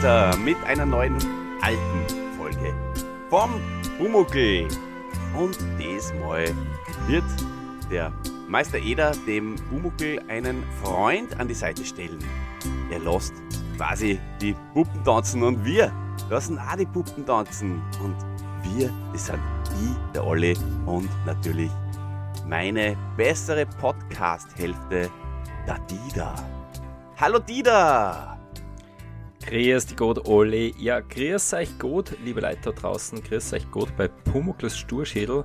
weiter mit einer neuen alten Folge vom Bumuckel. Und diesmal wird der Meister Eder dem Bumuckel einen Freund an die Seite stellen. Er lässt quasi die Puppen tanzen und wir lassen auch die Puppen tanzen. Und wir, das sind ich, der Olli und natürlich meine bessere Podcast-Hälfte, der Dida. Hallo Dida! Grüß dich Gott, Olli. Ja, grüß euch gut, liebe Leute da draußen. Grüß euch gut bei Pumuckls Sturschädel.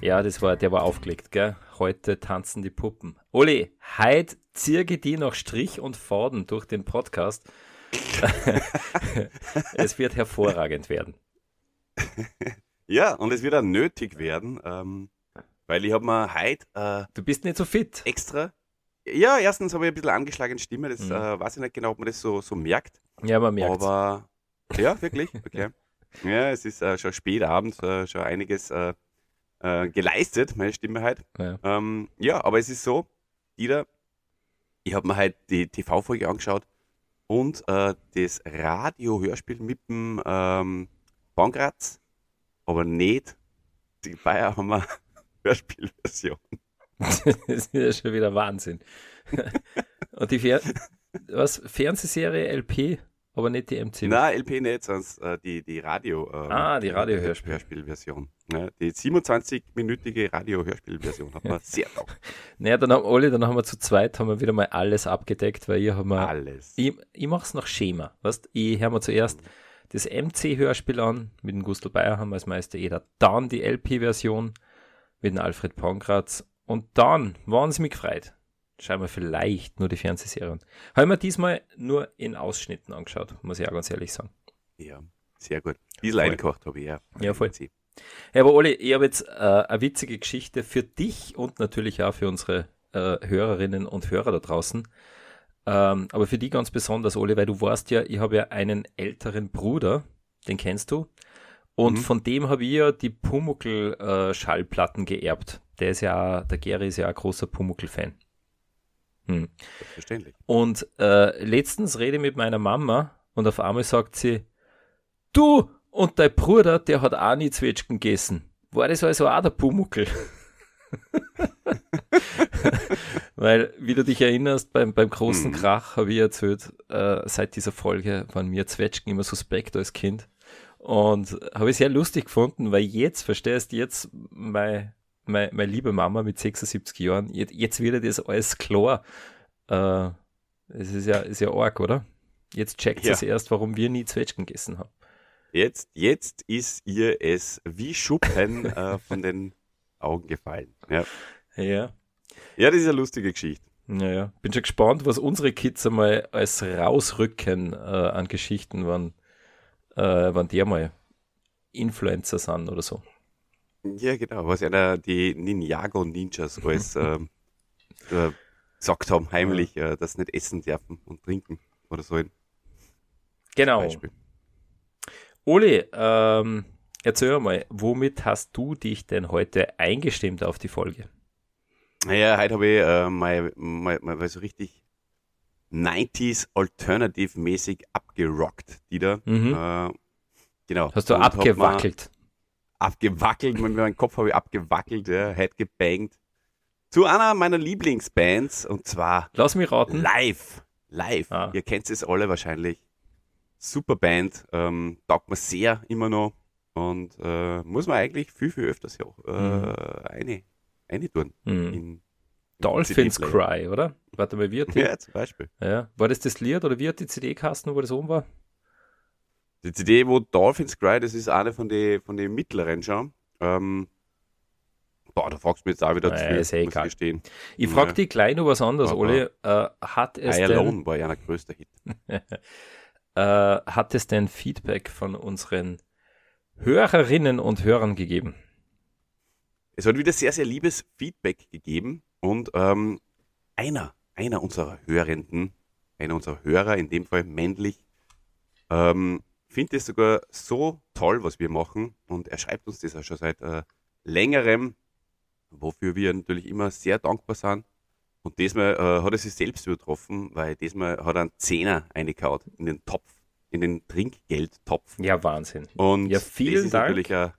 Ja, das war, der war aufgelegt, gell? Heute tanzen die Puppen. Olli, heute zirge die noch Strich und Faden durch den Podcast. es wird hervorragend werden. Ja, und es wird auch nötig werden, ähm, weil ich habe mir heute äh, Du bist nicht so fit. extra. Ja, erstens habe ich ein bisschen angeschlagene Stimme, das Mhm. äh, weiß ich nicht genau, ob man das so, so merkt. Ja, man merkt Aber ja, wirklich, okay. ja, es ist äh, schon spät abends, äh, schon einiges äh, äh, geleistet, meine Stimme halt. Ja. Ähm, ja, aber es ist so, Dieter, ich habe mir halt die TV-Folge angeschaut und äh, das Radio-Hörspiel mit dem ähm, Bankratz, aber nicht die Bayer haben eine Hörspielversion. das ist ja schon wieder Wahnsinn. Und die Fer was, Fernsehserie LP, aber nicht die MCU. Nein, LP nicht, sonst äh, die, die Radio. ähm, Ah, die Radio-Hörspiel. Hörspielversion. Ja, die 27-minütige Radio-Hörspielversion hat man sehr taugt. Naja, dann haben alle, dann haben wir zu zweit haben wir wieder mal alles abgedeckt, weil ihr haben wir Alles. Ich, ich mache es nach Schema. Weißt? Ich höre mir zuerst das MC-Hörspiel an, mit dem Gustl Bayerhammer als Meister Eder, dann die LP-Version mit dem Alfred Pankratz und dann, es mich gefreut, schauen wir vielleicht nur die Fernsehserien. Habe ich mir diesmal nur in Ausschnitten angeschaut, muss ich auch ganz ehrlich sagen. Ja, sehr gut. Voll. eingekocht habe ich ja. Ja, voll. Ja, aber Oli, ich habe jetzt äh, eine witzige Geschichte für dich und natürlich auch für unsere äh, Hörerinnen und Hörer da draußen. Ähm, aber für die ganz besonders, Oli, weil du weißt ja, ich habe ja einen älteren Bruder, den kennst du. Und Mhm. von dem habe ich ja die Pumuckl-Schallplatten geerbt. Der ist ja, der Gary ist ja ein großer Pumuckl-Fan. Hm. Selbstverständlich. Und äh, letztens rede ich mit meiner Mama und auf einmal sagt sie, du und dein Bruder, der hat auch nie Zwetschgen gegessen. War das also auch der Pumuckel? Weil, wie du dich erinnerst, beim, beim großen Mhm. Krach habe ich erzählt, äh, seit dieser Folge waren mir Zwetschgen immer suspekt als Kind. Und habe ich sehr lustig gefunden, weil jetzt, verstehst du, jetzt meine, meine, meine liebe Mama mit 76 Jahren, jetzt, jetzt wird ihr das alles klar. Äh, es ist ja, ist ja arg, oder? Jetzt checkt Ja. es erst, warum wir nie Zwetschgen gegessen haben. Jetzt, jetzt ist ihr es wie Schuppen äh, von den Augen gefallen. Ja. Ja. ja, das ist eine lustige Geschichte. Naja, bin schon gespannt, was unsere Kids einmal als rausrücken äh, an Geschichten, wann, äh, wann die mal Influencer sind oder so. Ja, genau. Was einer die Ninjago Ninjas alles ähm, äh, gesagt haben, heimlich, äh, dass sie nicht essen dürfen und trinken oder so. Genau. Beispiel. Oli, ähm, erzähl mal, womit hast du dich denn heute eingestimmt auf die Folge? Naja, heute habe ich äh, mal, mal, mal so richtig 90s Alternative-mäßig abgerockt, die da. Mhm. Äh, genau. Hast du Und abgewackelt? Abgewackelt, mit meinem Kopf habe ich abgewackelt, ja, head gebangt. Zu einer meiner Lieblingsbands und zwar Lass mich raten. Live. Live. Ah. Ihr kennt es alle wahrscheinlich. Super Band, ähm, taugt mir sehr immer noch und äh, muss man eigentlich viel, viel öfters ja, äh, Mhm. eine, eine tun. Hm. In, in Dolphins. Cry, oder? Warte mal, wie hat die, Ja, zum Beispiel. ja. War das das Lied oder wie hat die CD kasten, wo das oben war? Die CD, wo Dolphins Cry, das ist eine von den von den mittleren schon. Ähm, boah, da fragst du mich jetzt auch wieder zu viel, ist eh muss ich gestehen. Ich Ja. frage dich gleich noch was anderes, Aber- Oli. Äh, hat, es I Alone war ja ein größter Hit. äh, hat es denn Feedback von unseren Hörerinnen und Hörern gegeben? Es hat wieder sehr, sehr liebes Feedback gegeben und ähm, einer, einer unserer Hörenden, einer unserer Hörer, in dem Fall männlich, ähm, findet es sogar so toll, was wir machen und er schreibt uns das auch schon seit äh, längerem, wofür wir natürlich immer sehr dankbar sind. Und diesmal äh, hat er sich selbst übertroffen, weil diesmal hat er einen Zehner eingehaut in den Topf in den Trinkgeldtopf. Ja, Wahnsinn. Und Ja, vielen das ist Dank. natürlich eine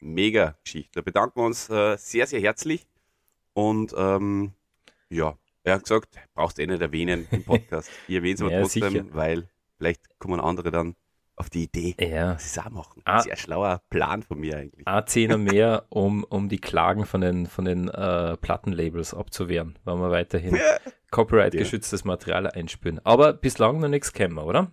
mega Geschichte. Da bedanken wir uns äh, sehr, sehr herzlich. Und ähm, ja, er hat gesagt, brauchst eh nicht erwähnen im Podcast. Ich erwähne es aber Ja, trotzdem, sicher. weil vielleicht kommen andere dann auf die Idee, Ja, sie es auch machen. Ah. Sehr schlauer Plan von mir eigentlich. ein Zehner mehr, um, um die Klagen von den, von den äh, Plattenlabels abzuwehren, wenn wir weiterhin copyright-geschütztes Material einspülen. Aber bislang noch nichts kennen, oder?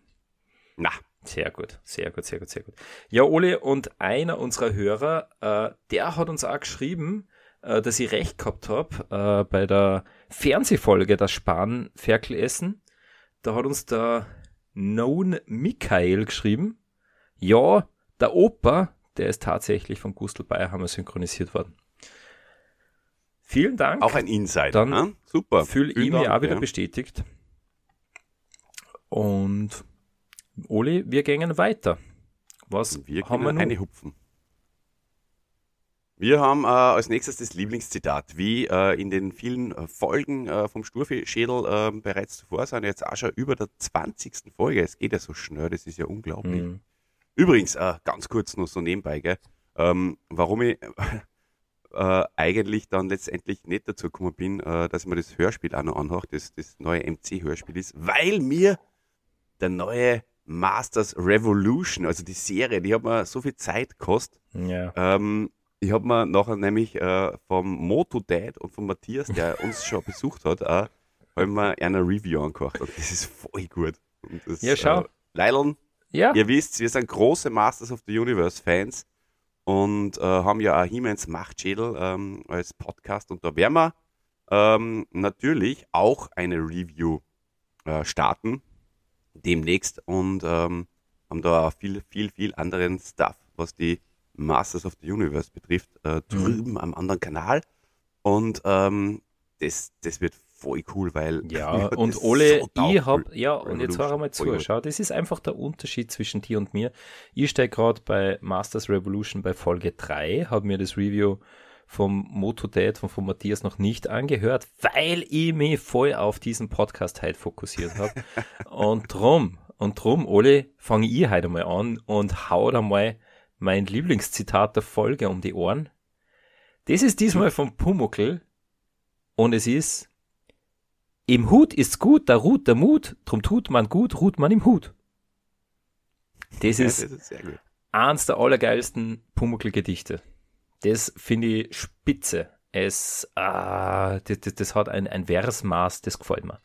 Na, Sehr gut, sehr gut, sehr gut, sehr gut. Ja, Ole, und einer unserer Hörer, äh, der hat uns auch geschrieben, äh, dass ich recht gehabt habe äh, bei der Fernsehfolge das Spanferkel essen. Da hat uns der Known Michael geschrieben. Ja, der Opa, der ist tatsächlich von Gustl Bayerhammer synchronisiert worden. Vielen Dank. auch ein Insider. Dann ne? Super. Fühle Vielen ihm ja auch wieder bestätigt. Und Oli, wir gehen weiter. Was Wir haben wir nun? eine hupfen. Wir haben äh, als nächstes das Lieblingszitat. Wie äh, in den vielen äh, Folgen äh, vom Sturfi-Schädel äh, bereits zuvor sind, jetzt auch schon über der 20. Folge. Es geht ja so schnell, das ist ja unglaublich. Mhm. Übrigens, äh, ganz kurz noch so nebenbei, gell, ähm, warum ich äh, eigentlich dann letztendlich nicht dazu gekommen bin, dass ich mir das Hörspiel auch noch anhöre, das, das neue MC-Hörspiel ist, weil mir der neue Masters Revolution, also die Serie, die hat mir so viel Zeit gekostet. Ja. Ähm, ich habe mir nachher nämlich äh, vom Moto Dad und von Matthias, der uns schon besucht hat, auch, hab ich mir eine Review angehört und das ist voll gut. Das, Ja, schau. Äh, Leideln, Ja, Ihr wisst, wir sind große Masters of the Universe Fans und äh, haben ja auch Hiemens Machtschädel ähm, als Podcast und da werden wir ähm, natürlich auch eine Review äh, starten demnächst und ähm, haben da auch viel, viel, viel anderen Stuff, was die Masters of the Universe betrifft, äh, drüben am anderen Kanal und ähm, das, das wird voll cool, weil ja. Und Ole, so ich hab, ja, und jetzt hör einmal zu. Schau, das ist einfach der Unterschied zwischen dir und mir. Ich stehe gerade bei Masters Revolution bei Folge 3, habe mir das Review vom Motodad von, von Matthias noch nicht angehört, weil ich mich voll auf diesen Podcast heute fokussiert habe. und drum, und drum, Ole, fange ich heute mal an und hau da mal mein Lieblingszitat der Folge um die Ohren. Das ist diesmal vom Pumuckl und es ist im Hut ist's gut, da ruht der Mut, drum tut man gut, ruht man im Hut. Das Ja, ist das ist eins der allergeilsten Pumuckl-Gedichte. Das finde ich spitze. Es, ah, das, das, das hat ein, ein Versmaß, das gefällt mir.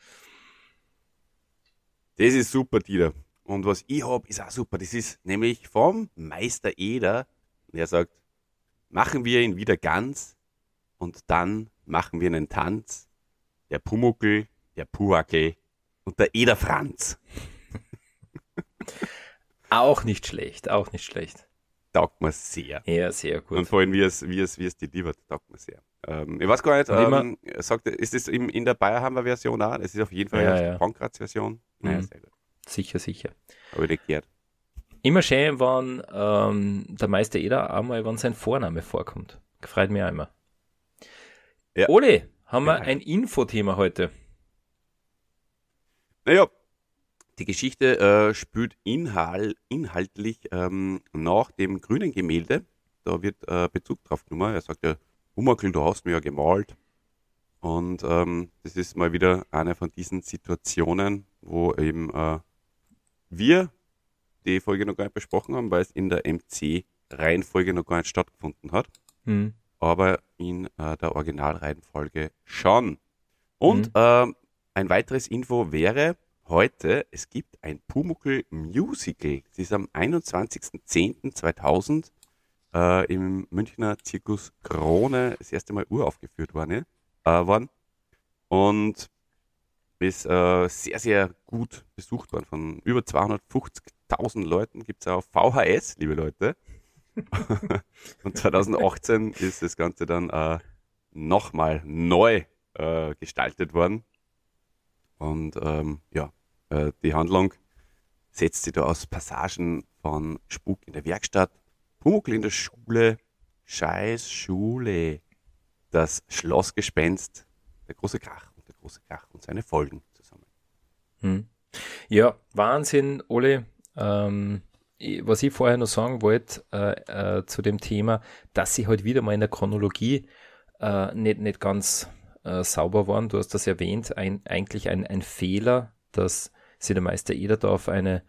Das ist super, Dieter. Und was ich hab, ist auch super. Das ist nämlich vom Meister Eder. Und er sagt, machen wir ihn wieder ganz und dann machen wir einen Tanz. Der Pumuckel, der Puhackel und der Eder Franz. Auch nicht schlecht, auch nicht schlecht. Taugt mir sehr. Ja, sehr Und gut. vor allem, wie es, wie es, wie es liefert, taugt mir sehr. Ähm, ich weiß gar nicht, Und ähm, sagt, ist das in der Bayerhammer Version auch? Das ist auf jeden Fall Ja, ja, ja. die Pankrats Version. Naja, Mhm. sehr gut. Sicher, sicher. Habe ich gehört. Immer schön, wenn ähm, der Meister Eder einmal, wenn sein Vorname vorkommt. Gefreut mich auch immer. Ja. Ole, haben wir Ja. ein Infothema heute? Naja, die Geschichte äh, spielt inhal inhaltlich ähm, nach dem grünen Gemälde. Da wird äh, Bezug drauf genommen. Er sagt ja, Hummerkel, du hast mir ja gemalt. Und ähm, das ist mal wieder eine von diesen Situationen, wo eben äh, wir die Folge noch gar nicht besprochen haben, weil es in der MC-Reihenfolge noch gar nicht stattgefunden hat Hm. aber in äh, der Originalreihenfolge schon. Und Mhm. ähm, ein weiteres Info wäre heute, es gibt ein Pumuckl Musical. Es ist am 21.10.2000 äh, im Münchner Zirkus Krone das erste Mal uraufgeführt worden. Äh, worden. Und ist äh, sehr, sehr gut besucht worden. Von über 250.000 Leuten gibt es auf VHS, liebe Leute. Und 2018 ist das Ganze dann äh, nochmal neu äh, gestaltet worden. Und ähm, ja, äh, die Handlung setzt sich da aus Passagen von Spuk in der Werkstatt, Pumuckl in der Schule, Scheiß Schule, das Schlossgespenst, der große Krach große Krach und seine Folgen zusammen. Hm. Ja, Wahnsinn, Ole. Ähm, was ich vorher noch sagen wollte äh, äh, zu dem Thema, dass sie halt wieder mal in der Chronologie äh, nicht, nicht ganz äh, sauber waren. Du hast das erwähnt, ein, eigentlich ein, ein Fehler, dass sie der Meister Eder da auf eine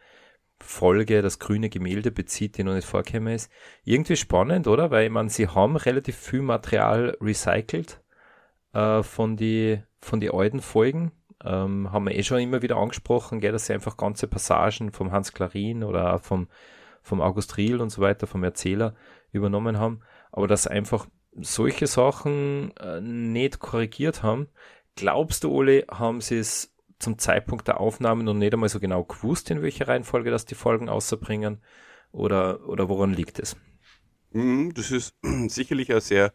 Folge, das grüne Gemälde bezieht, die noch nicht vorgekommen ist. Irgendwie spannend, oder? Weil man, sie haben relativ viel Material recycelt äh, von die von die alten Folgen. Ähm, haben wir eh schon immer wieder angesprochen, gell, dass sie einfach ganze Passagen vom Hans Klarin oder vom, vom August Riel und so weiter, vom Erzähler übernommen haben. Aber dass einfach solche Sachen äh, nicht korrigiert haben. Glaubst du, Ole, haben sie es zum Zeitpunkt der Aufnahme noch nicht einmal so genau gewusst, in welcher Reihenfolge das die Folgen außerbringen? Oder, oder woran liegt es? Mhm, das ist sicherlich ein sehr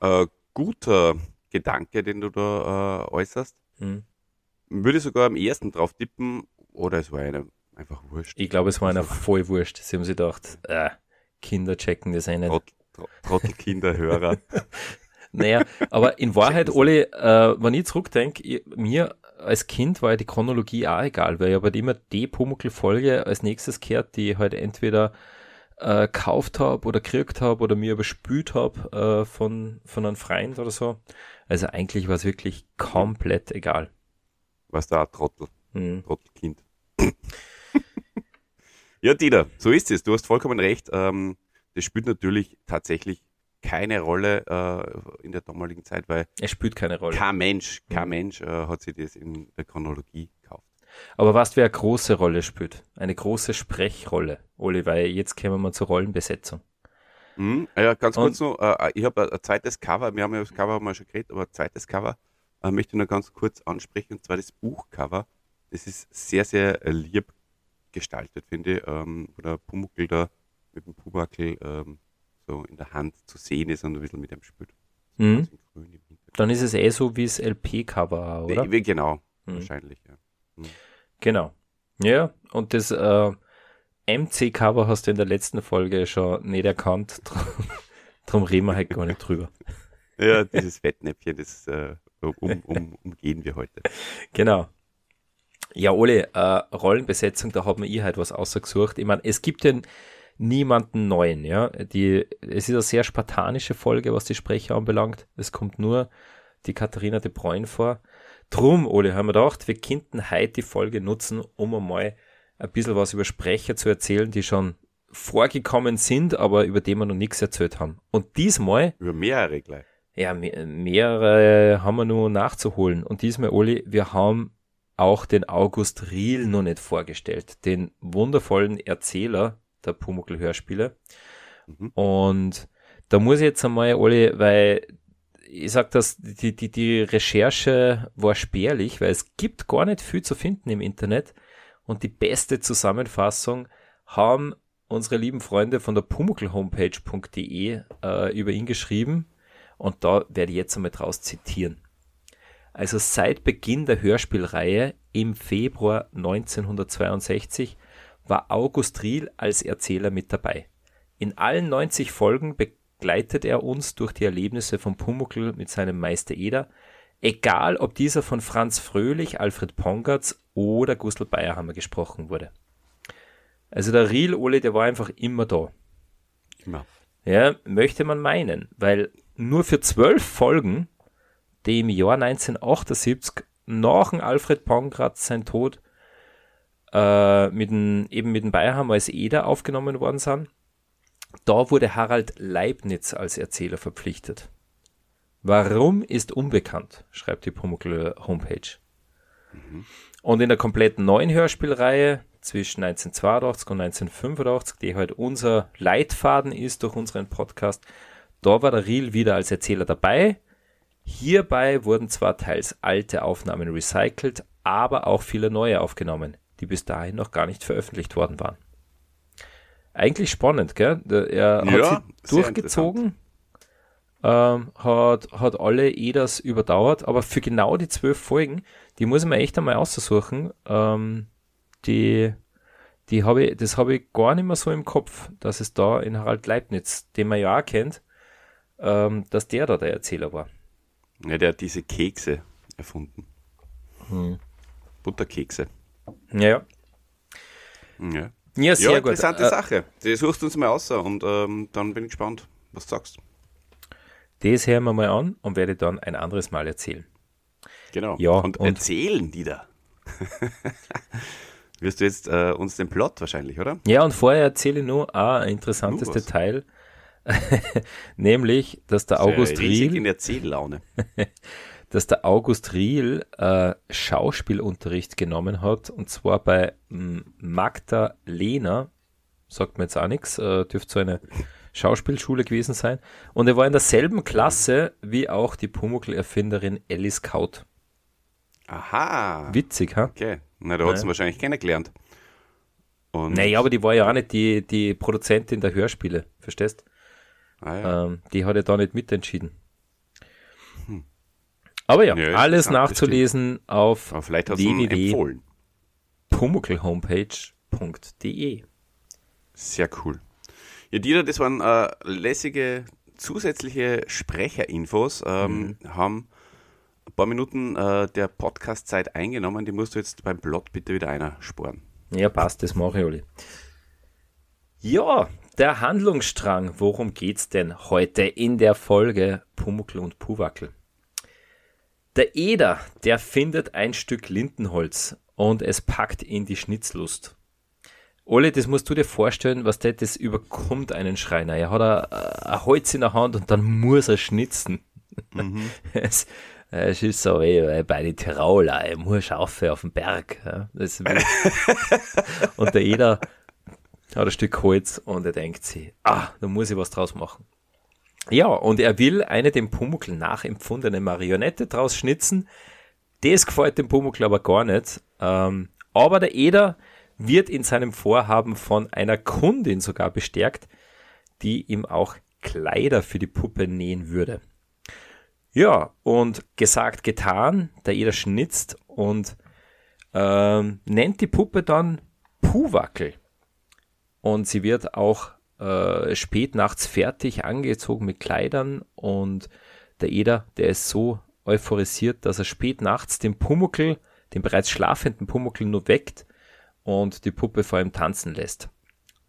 äh, guter Gedanke, den du da äh, äußerst. Mhm. Würde sogar am ersten drauf tippen, oder es war einer einfach wurscht. Ich glaube, es war einer voll wurscht. Sie haben sich gedacht, äh, Kinder checken das eh nicht. Trottelkinderhörer. naja, aber in Wahrheit, Oli, äh, wenn ich zurückdenke, mir als Kind war ja die Chronologie auch egal, weil ich aber immer die Pumuckl-Folge als nächstes gehört, die halt entweder äh, gekauft habe oder gekriegt habe oder mir überspült habe äh, von, von einem Freund oder so. Also eigentlich war es wirklich komplett egal. Warst du auch Trottel? Mhm. Trottelkind. ja, Dieter, so ist es. Du hast vollkommen recht. Ähm, das spielt natürlich tatsächlich keine Rolle äh, in der damaligen Zeit, weil es spielt keine Rolle. Kein Mensch, kein mhm. Mensch äh, hat sich das in der Chronologie gekauft. Aber was wer eine große Rolle spielt, eine große Sprechrolle, Oli, weil jetzt kommen wir zur Rollenbesetzung. Mhm. Ja, ganz Und, kurz noch, äh, ich habe ein zweites Cover, wir haben ja das Cover mal schon geredet, aber ein zweites Cover äh, möchte ich nur ganz kurz ansprechen, und zwar das Buchcover. Das ist sehr, sehr äh, lieb gestaltet, finde ich, ähm, wo der Pumuckl da mit dem Pubakel ähm, so in der Hand zu sehen ist und ein bisschen mit dem spürt. Mhm. Dann ist es eh so wie das LP-Cover, oder? Nee, genau, mhm. wahrscheinlich, ja. Mhm. Genau. Ja, und das äh, MC-Cover hast du in der letzten Folge schon nicht erkannt, drum, drum reden wir halt gar nicht drüber. ja, dieses Fettnäpfchen, das äh, um, um, umgehen wir heute. Genau. Ja, Ole, äh, Rollenbesetzung, da haben wir ihr halt was ausgesucht. Ich meine, es gibt ja niemanden neuen, ja. Die, es ist eine sehr spartanische Folge, was die Sprecher anbelangt. Es kommt nur die Katharina de Bruyne vor. Drum, Ole, haben wir gedacht, wir könnten heute die Folge nutzen, um einmal ein bisschen was über Sprecher zu erzählen, die schon vorgekommen sind, aber über die wir noch nichts erzählt haben. Und diesmal. Über mehrere gleich. Ja, mehrere haben wir nur nachzuholen. Und diesmal, Oli, wir haben auch den August Riel noch nicht vorgestellt. Den wundervollen Erzähler der Pumuckl-Hörspiele. Mhm. Und da muss ich jetzt einmal, Oli, weil ich sag das, die, die, die Recherche war spärlich, weil es gibt gar nicht viel zu finden im Internet. Und die beste Zusammenfassung haben unsere lieben Freunde von der pumuckelhomepage.de äh, über ihn geschrieben. Und da werde ich jetzt einmal draus zitieren. Also seit Beginn der Hörspielreihe im Februar 1962 war August Riel als Erzähler mit dabei. In allen 90 Folgen begleitet er uns durch die Erlebnisse von Pumuckl mit seinem Meister Eder, egal ob dieser von Franz Fröhlich, Alfred Pongatz oder Gustl Bayerhammer gesprochen wurde. Also der Riel Ole, der war einfach immer da. Immer. Ja, möchte man meinen, weil nur für zwölf Folgen, die im Jahr 1978 nach dem Alfred Pongratz sein Tod äh, mit dem, eben mit dem Bayerhammer als Eder aufgenommen worden sind. Da wurde Harald Leibniz als Erzähler verpflichtet. Warum ist unbekannt, schreibt die Pumuckl Homepage. Mhm. Und in der kompletten neuen Hörspielreihe zwischen 1982 und 1985, die halt unser Leitfaden ist durch unseren Podcast, da war der Riel wieder als Erzähler dabei. Hierbei wurden zwar teils alte Aufnahmen recycelt, aber auch viele neue aufgenommen die bis dahin noch gar nicht veröffentlicht worden waren. Eigentlich spannend, gell? Er hat ja, sie durchgezogen, ähm, hat, hat alle EDAs überdauert, aber für genau die zwölf Folgen, die muss ich mir echt einmal aussuchen, ähm, die, die habe ich, das habe ich gar nicht mehr so im Kopf, dass es da in Harald Leibniz, den man ja auch kennt, ähm, dass der da der Erzähler war. Ja, der hat diese Kekse erfunden. Hm. Butterkekse. Ja. ja. Ja, sehr ja, gut. interessante Äh, Sache. Die suchst du uns mal aus und ähm, dann bin ich gespannt, was du sagst. Das hören wir mal an und werde dann ein anderes Mal erzählen. Genau. Ja, und, und- erzählen die da. Wirst du jetzt äh, uns den Plot wahrscheinlich, oder? Ja, und vorher erzähle ich nur ein interessantes Nur. Detail, nämlich, dass der August Sehr riesig Riel, in Erzähllaune. dass der August Riel äh, Schauspielunterricht genommen hat, und zwar bei Magda Lehner, sagt mir jetzt auch nichts, äh, dürfte so eine Schauspielschule gewesen sein, und er war in derselben Klasse wie auch die Pumuckl-Erfinderin Alice Kaut. Aha. Witzig, ha? Okay. Na, da hat sie wahrscheinlich kennengelernt. Und, Naja, aber die war ja auch nicht die, die Produzentin der Hörspiele, verstehst? ah, ja. Ähm, die hat ja da nicht mitentschieden. Aber ja, Ja, alles nachzulesen auf aber vielleicht www.pumuckelhomepage.de. Sehr cool. Ja, Dieter, das waren äh, lässige zusätzliche Sprecherinfos. Ähm, Mhm. Haben ein paar Minuten äh, der Podcast-Zeit eingenommen. Die musst du jetzt beim Plot bitte wieder einer sporen. Ja, passt, das mache ich alle. Ja, der Handlungsstrang. Worum geht's denn heute in der Folge Pumuckl und Puwackel? Der Eder, der findet ein Stück Lindenholz und es packt ihn die Schnitzlust. Ole, das musst du dir vorstellen, was das, das überkommt einen Schreiner. Er hat ein, ein Holz in der Hand und dann muss er schnitzen. Es, es ist so wie wie bei den Tiroler, er muss rauf auf den Berg. Und der Eder hat ein Stück Holz und er denkt sich, ah, da muss ich was draus machen. Ja, und er will eine dem Pumuckl nachempfundene Marionette draus schnitzen. Das gefällt dem Pumuckl aber gar nicht. Ähm, aber der Eder wird in seinem Vorhaben von einer Kundin sogar bestärkt, die ihm auch Kleider für die Puppe nähen würde. Ja, und gesagt, getan, der Eder schnitzt und ähm, nennt die Puppe dann Puwackel. Und sie wird auch äh, spät nachts fertig angezogen mit Kleidern und der Eder, der ist so euphorisiert, dass er spät nachts den Pumuckel, den bereits schlafenden Pumuckel nur weckt und die Puppe vor ihm tanzen lässt.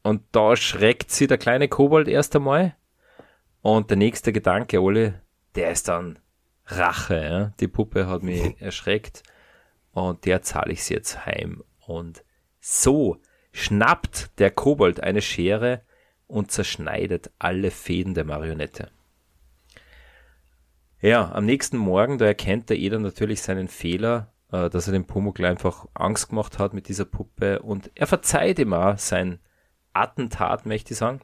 Und da schreckt sie der kleine Kobold erst einmal und der nächste Gedanke, Ole, der ist dann Rache. Ja? Die Puppe hat mich erschreckt und der zahle ich sie jetzt heim. Und so schnappt der Kobold eine Schere und zerschneidet alle Fäden der Marionette. Ja, am nächsten Morgen, da erkennt der Eder natürlich seinen Fehler, äh, dass er dem Pumuckl einfach Angst gemacht hat mit dieser Puppe und er verzeiht ihm auch sein Attentat, möchte ich sagen.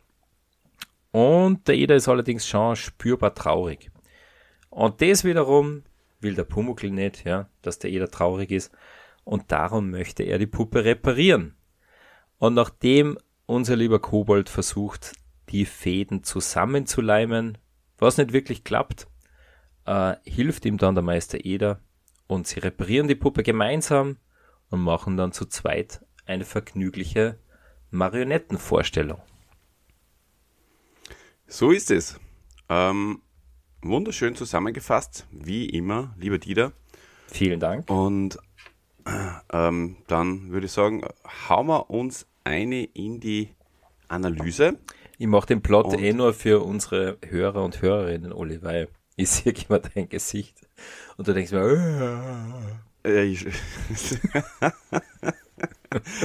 Und der Eder ist allerdings schon spürbar traurig. Und das wiederum will der Pumuckl nicht, ja, dass der Eder traurig ist. Und darum möchte er die Puppe reparieren. Und nachdem unser lieber Kobold versucht, die Fäden zusammenzuleimen, was nicht wirklich klappt, äh, hilft ihm dann der Meister Eder und sie reparieren die Puppe gemeinsam und machen dann zu zweit eine vergnügliche Marionettenvorstellung. So ist es. Ähm, wunderschön zusammengefasst, wie immer, lieber Dieter. Vielen Dank. Und ähm, dann würde ich sagen, hauen wir uns eine in die Analyse. Ich mache den Plot Und- eh nur für unsere Hörer und Hörerinnen, Oli, weil ich sehe immer dein Gesicht und du denkst mir, äh, Äh, ich,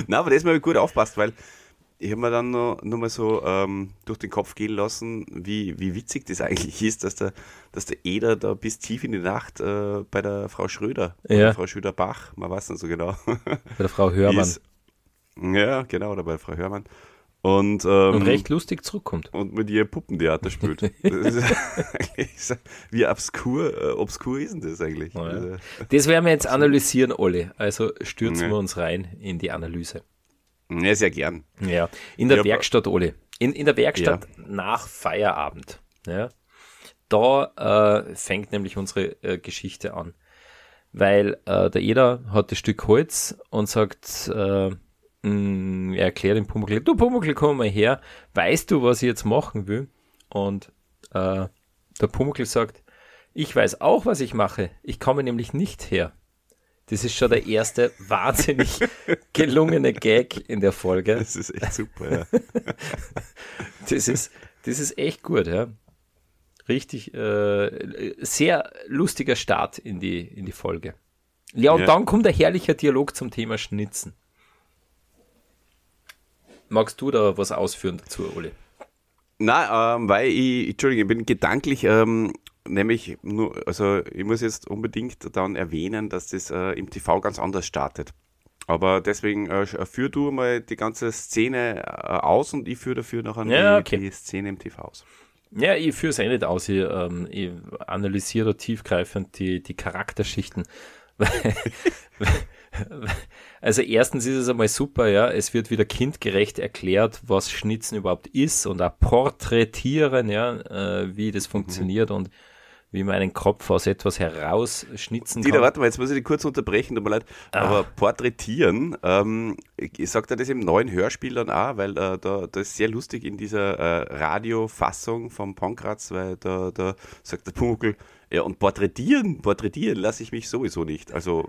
Na, aber das mal gut aufpasst, weil ich habe mir dann noch, noch mal so ähm, durch den Kopf gehen lassen, wie, wie witzig das eigentlich ist, dass der, dass der Eder da bis tief in die Nacht äh, bei der Frau Schröder, bei Ja. der Frau Schröder-Bach, man weiß nicht so genau, bei der Frau Hörmann ist. Ja, genau, oder bei Frau Hörmann. Und, ähm, und recht lustig zurückkommt. und mit ihr Puppentheater spielt. Ist wie obskur, äh, obskur ist denn das eigentlich? Ja. Also, Das werden wir jetzt analysieren, Olli. Also stürzen Ja. wir uns rein in die Analyse. ja, sehr gern. Ja. In der Ja, Werkstatt, Olli. In, in der Werkstatt nach Feierabend. Ja. Da äh, fängt nämlich unsere äh, Geschichte an. Weil äh, der Eder hat das Stück Holz und sagt, äh, mh, er erklärt dem Pumuckl, du Pumuckl, komm mal her, weißt du, was ich jetzt machen will? Und äh, der Pumuckl sagt, ich weiß auch, was ich mache. Ich komme nämlich nicht her. Das ist schon der erste wahnsinnig gelungene Gag in der Folge. Das ist echt super, ja. das, ist, das ist echt gut, ja. Richtig, äh, sehr lustiger Start in die, in die Folge. Ja, und ja. dann kommt ein herrlicher Dialog zum Thema Schnitzen. Magst du da was ausführen dazu, Oli? Nein, ähm, weil ich, Entschuldigung, ich bin gedanklich, ähm, nämlich nur, also ich muss jetzt unbedingt dann erwähnen, dass das äh, im TV ganz anders startet. Aber deswegen äh, führ du mal die ganze Szene äh, aus und ich führe dafür noch ja, okay. die Szene im TV aus. Ja, ich führe es eh nicht aus. Ich, ähm, ich analysiere tiefgreifend die, die Charakterschichten. also erstens ist es einmal super, ja, es wird wieder kindgerecht erklärt, was Schnitzen überhaupt ist und auch porträtieren, ja, äh, wie das mhm. funktioniert mhm. und wie man einen Kopf aus etwas herausschnitzen Dieter, kann. warte mal, jetzt muss ich dich kurz unterbrechen, tut mir leid. Ah. Aber porträtieren, ähm, ich sag dir das im neuen Hörspiel dann auch, weil äh, da, da ist sehr lustig in dieser äh, Radiofassung vom Pankratz, weil da, da sagt der Pumuckl, ja, und porträtieren, porträtieren lasse ich mich sowieso nicht. Also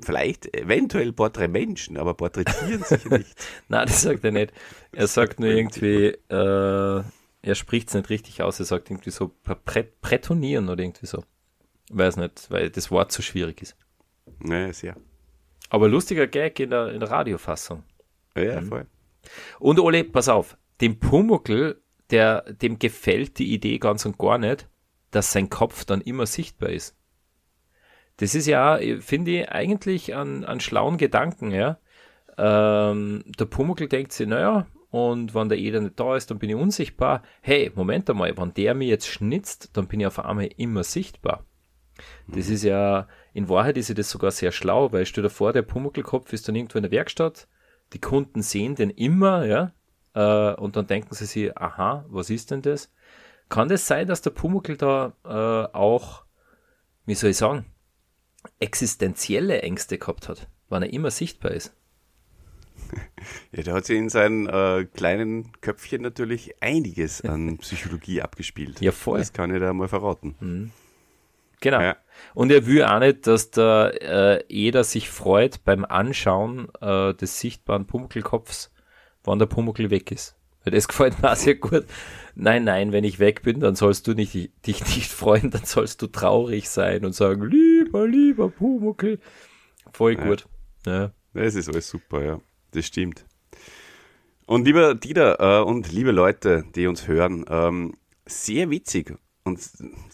vielleicht eventuell Porträt Menschen, aber porträtieren sicher nicht. Nein, das sagt er nicht. Er sagt nur irgendwie, äh, er spricht es nicht richtig aus, er sagt irgendwie so prätonieren oder irgendwie so. Weiß nicht, weil das Wort zu schwierig ist. Naja, sehr. Aber lustiger Gag in der, in der Radiofassung. Ja, mhm. voll. Und Ole, pass auf, dem Pumuckel, der, dem gefällt die Idee ganz und gar nicht, dass sein Kopf dann immer sichtbar ist. Das ist ja, finde ich, eigentlich an, an schlauen Gedanken, ja. Ähm, der Pumuckel denkt sich, naja, und wenn der Eder nicht da ist, dann bin ich unsichtbar. Hey, Moment einmal, wenn der mir jetzt schnitzt, dann bin ich auf einmal immer sichtbar. Das ist ja, in Wahrheit ist das sogar sehr schlau, weil stell dir vor, der Pumuckelkopf ist dann irgendwo in der Werkstatt, die Kunden sehen den immer, ja, äh, und dann denken sie sich, aha, was ist denn das? Kann das sein, dass der Pumuckel da äh, auch, wie soll ich sagen, existenzielle Ängste gehabt hat, wann er immer sichtbar ist? Ja, der hat sich in seinem äh, kleinen Köpfchen natürlich einiges an Psychologie abgespielt. Ja, voll. Das kann ich da mal verraten. Mhm. Genau. Ja. Und er will auch nicht, dass der äh, Eder sich freut beim Anschauen äh, des sichtbaren Pumuckelkopfs, wann der Pumuckel weg ist. Weil das gefällt mir auch sehr gut. Nein, nein, wenn ich weg bin, dann sollst du nicht, dich nicht freuen, dann sollst du traurig sein und sagen, lieber, lieber Pumuckel. Voll gut. Ja. ja. Das ist alles super, ja das stimmt. Und lieber Dieter äh, und liebe Leute, die uns hören, ähm, sehr witzig und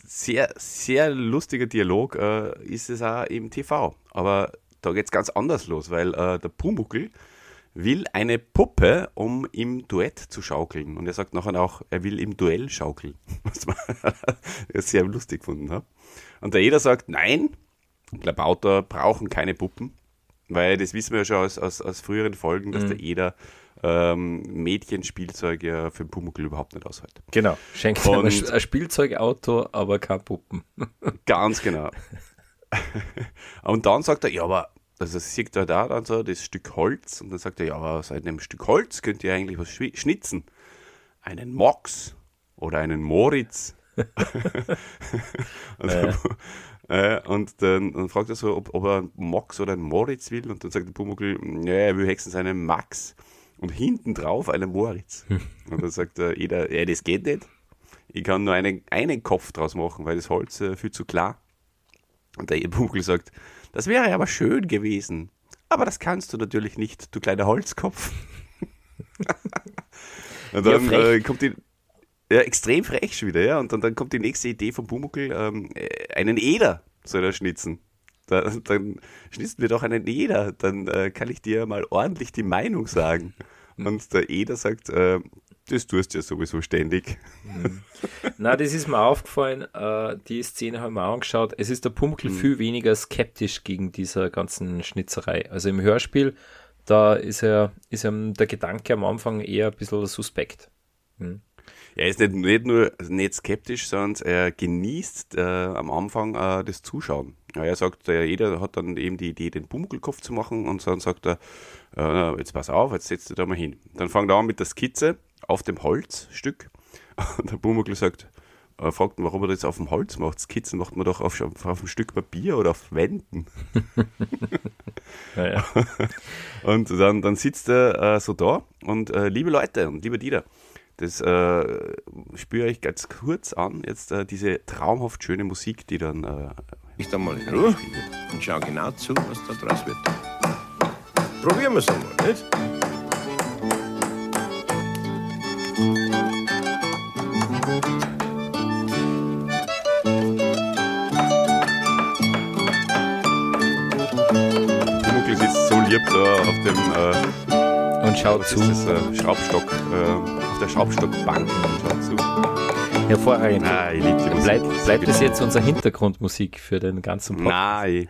sehr, sehr lustiger Dialog äh, ist es auch im TV. Aber da geht es ganz anders los, weil äh, der Pumuckel will eine Puppe, um im Duett zu schaukeln. Und er sagt nachher auch, er will im Duell schaukeln. Was ich sehr lustig gefunden habe. Und der Eder sagt, nein, Klabauter brauchen keine Puppen. Weil das wissen wir ja schon aus, aus, aus früheren Folgen, dass mhm. der Eder ähm, Mädchenspielzeug ja für den Pumuckl überhaupt nicht aushält. Genau, schenkt ihm ein Spielzeugauto, aber kein Puppen. ganz genau. und dann sagt er, ja, aber also sieht er da dann so das Stück Holz und dann sagt er, ja, aber aus einem Stück Holz könnt ihr eigentlich was schnitzen. Einen Mox oder einen Moritz. und, ja. Äh, und dann, dann, fragt er so, ob, ob er einen Max oder einen Moritz will. Und dann sagt der Pumuckl, ja, er will höchstens einen Max. Und hinten drauf einen Moritz. Hm. und dann sagt er jeder, ja, das geht nicht. Ich kann nur einen, einen Kopf draus machen, weil das Holz äh, viel zu klar. Und der Pumuckl sagt, das wäre aber schön gewesen. Aber das kannst du natürlich nicht, du kleiner Holzkopf. und dann ja, äh, kommt die, ja, extrem frech schon wieder, ja. Und dann, dann kommt die nächste Idee vom Bumuckel, ähm, äh, einen Eder soll er schnitzen. Da, dann schnitzen wir doch einen Eder, dann äh, kann ich dir mal ordentlich die Meinung sagen. Und der Eder sagt, äh, das tust du ja sowieso ständig. Mhm. Na, das ist mir aufgefallen, äh, die Szene haben wir auch angeschaut. Es ist der Pumuckl mhm. viel weniger skeptisch gegen dieser ganzen Schnitzerei. Also im Hörspiel, da ist er, ist er der Gedanke am Anfang eher ein bisschen suspekt. Mhm. Er ist nicht, nicht nur nicht skeptisch, sondern er genießt äh, am Anfang äh, das Zuschauen. Ja, er sagt, äh, jeder hat dann eben die Idee, den Pumuckl-Kopf zu machen und dann sagt er, äh, jetzt pass auf, jetzt setzt du da mal hin. Dann fängt er an mit der Skizze auf dem Holzstück und der Pumuckl sagt, äh, fragt ihn, warum er das auf dem Holz macht. Skizzen macht man doch auf, auf, auf einem Stück Papier oder auf Wänden. Ja, ja. Und dann, dann sitzt er äh, so da und äh, liebe Leute und liebe Dieter, das äh, spüre ich ganz kurz an, jetzt äh, diese traumhaft schöne Musik, die dann äh, Ich da mal in Ruhe und schau genau zu, was da draus wird. Probieren wir es einmal, nicht? Pumuckl sitzt so lieb da auf dem äh, Und schaut zu. das, äh, Schraubstock, äh, auf der Schraubstockbank und schaut zu. Hervorragend. Ah, ich liebe die Musik. Bleibt, bleibt das jetzt unsere Hintergrundmusik für den ganzen Podcast? Nein.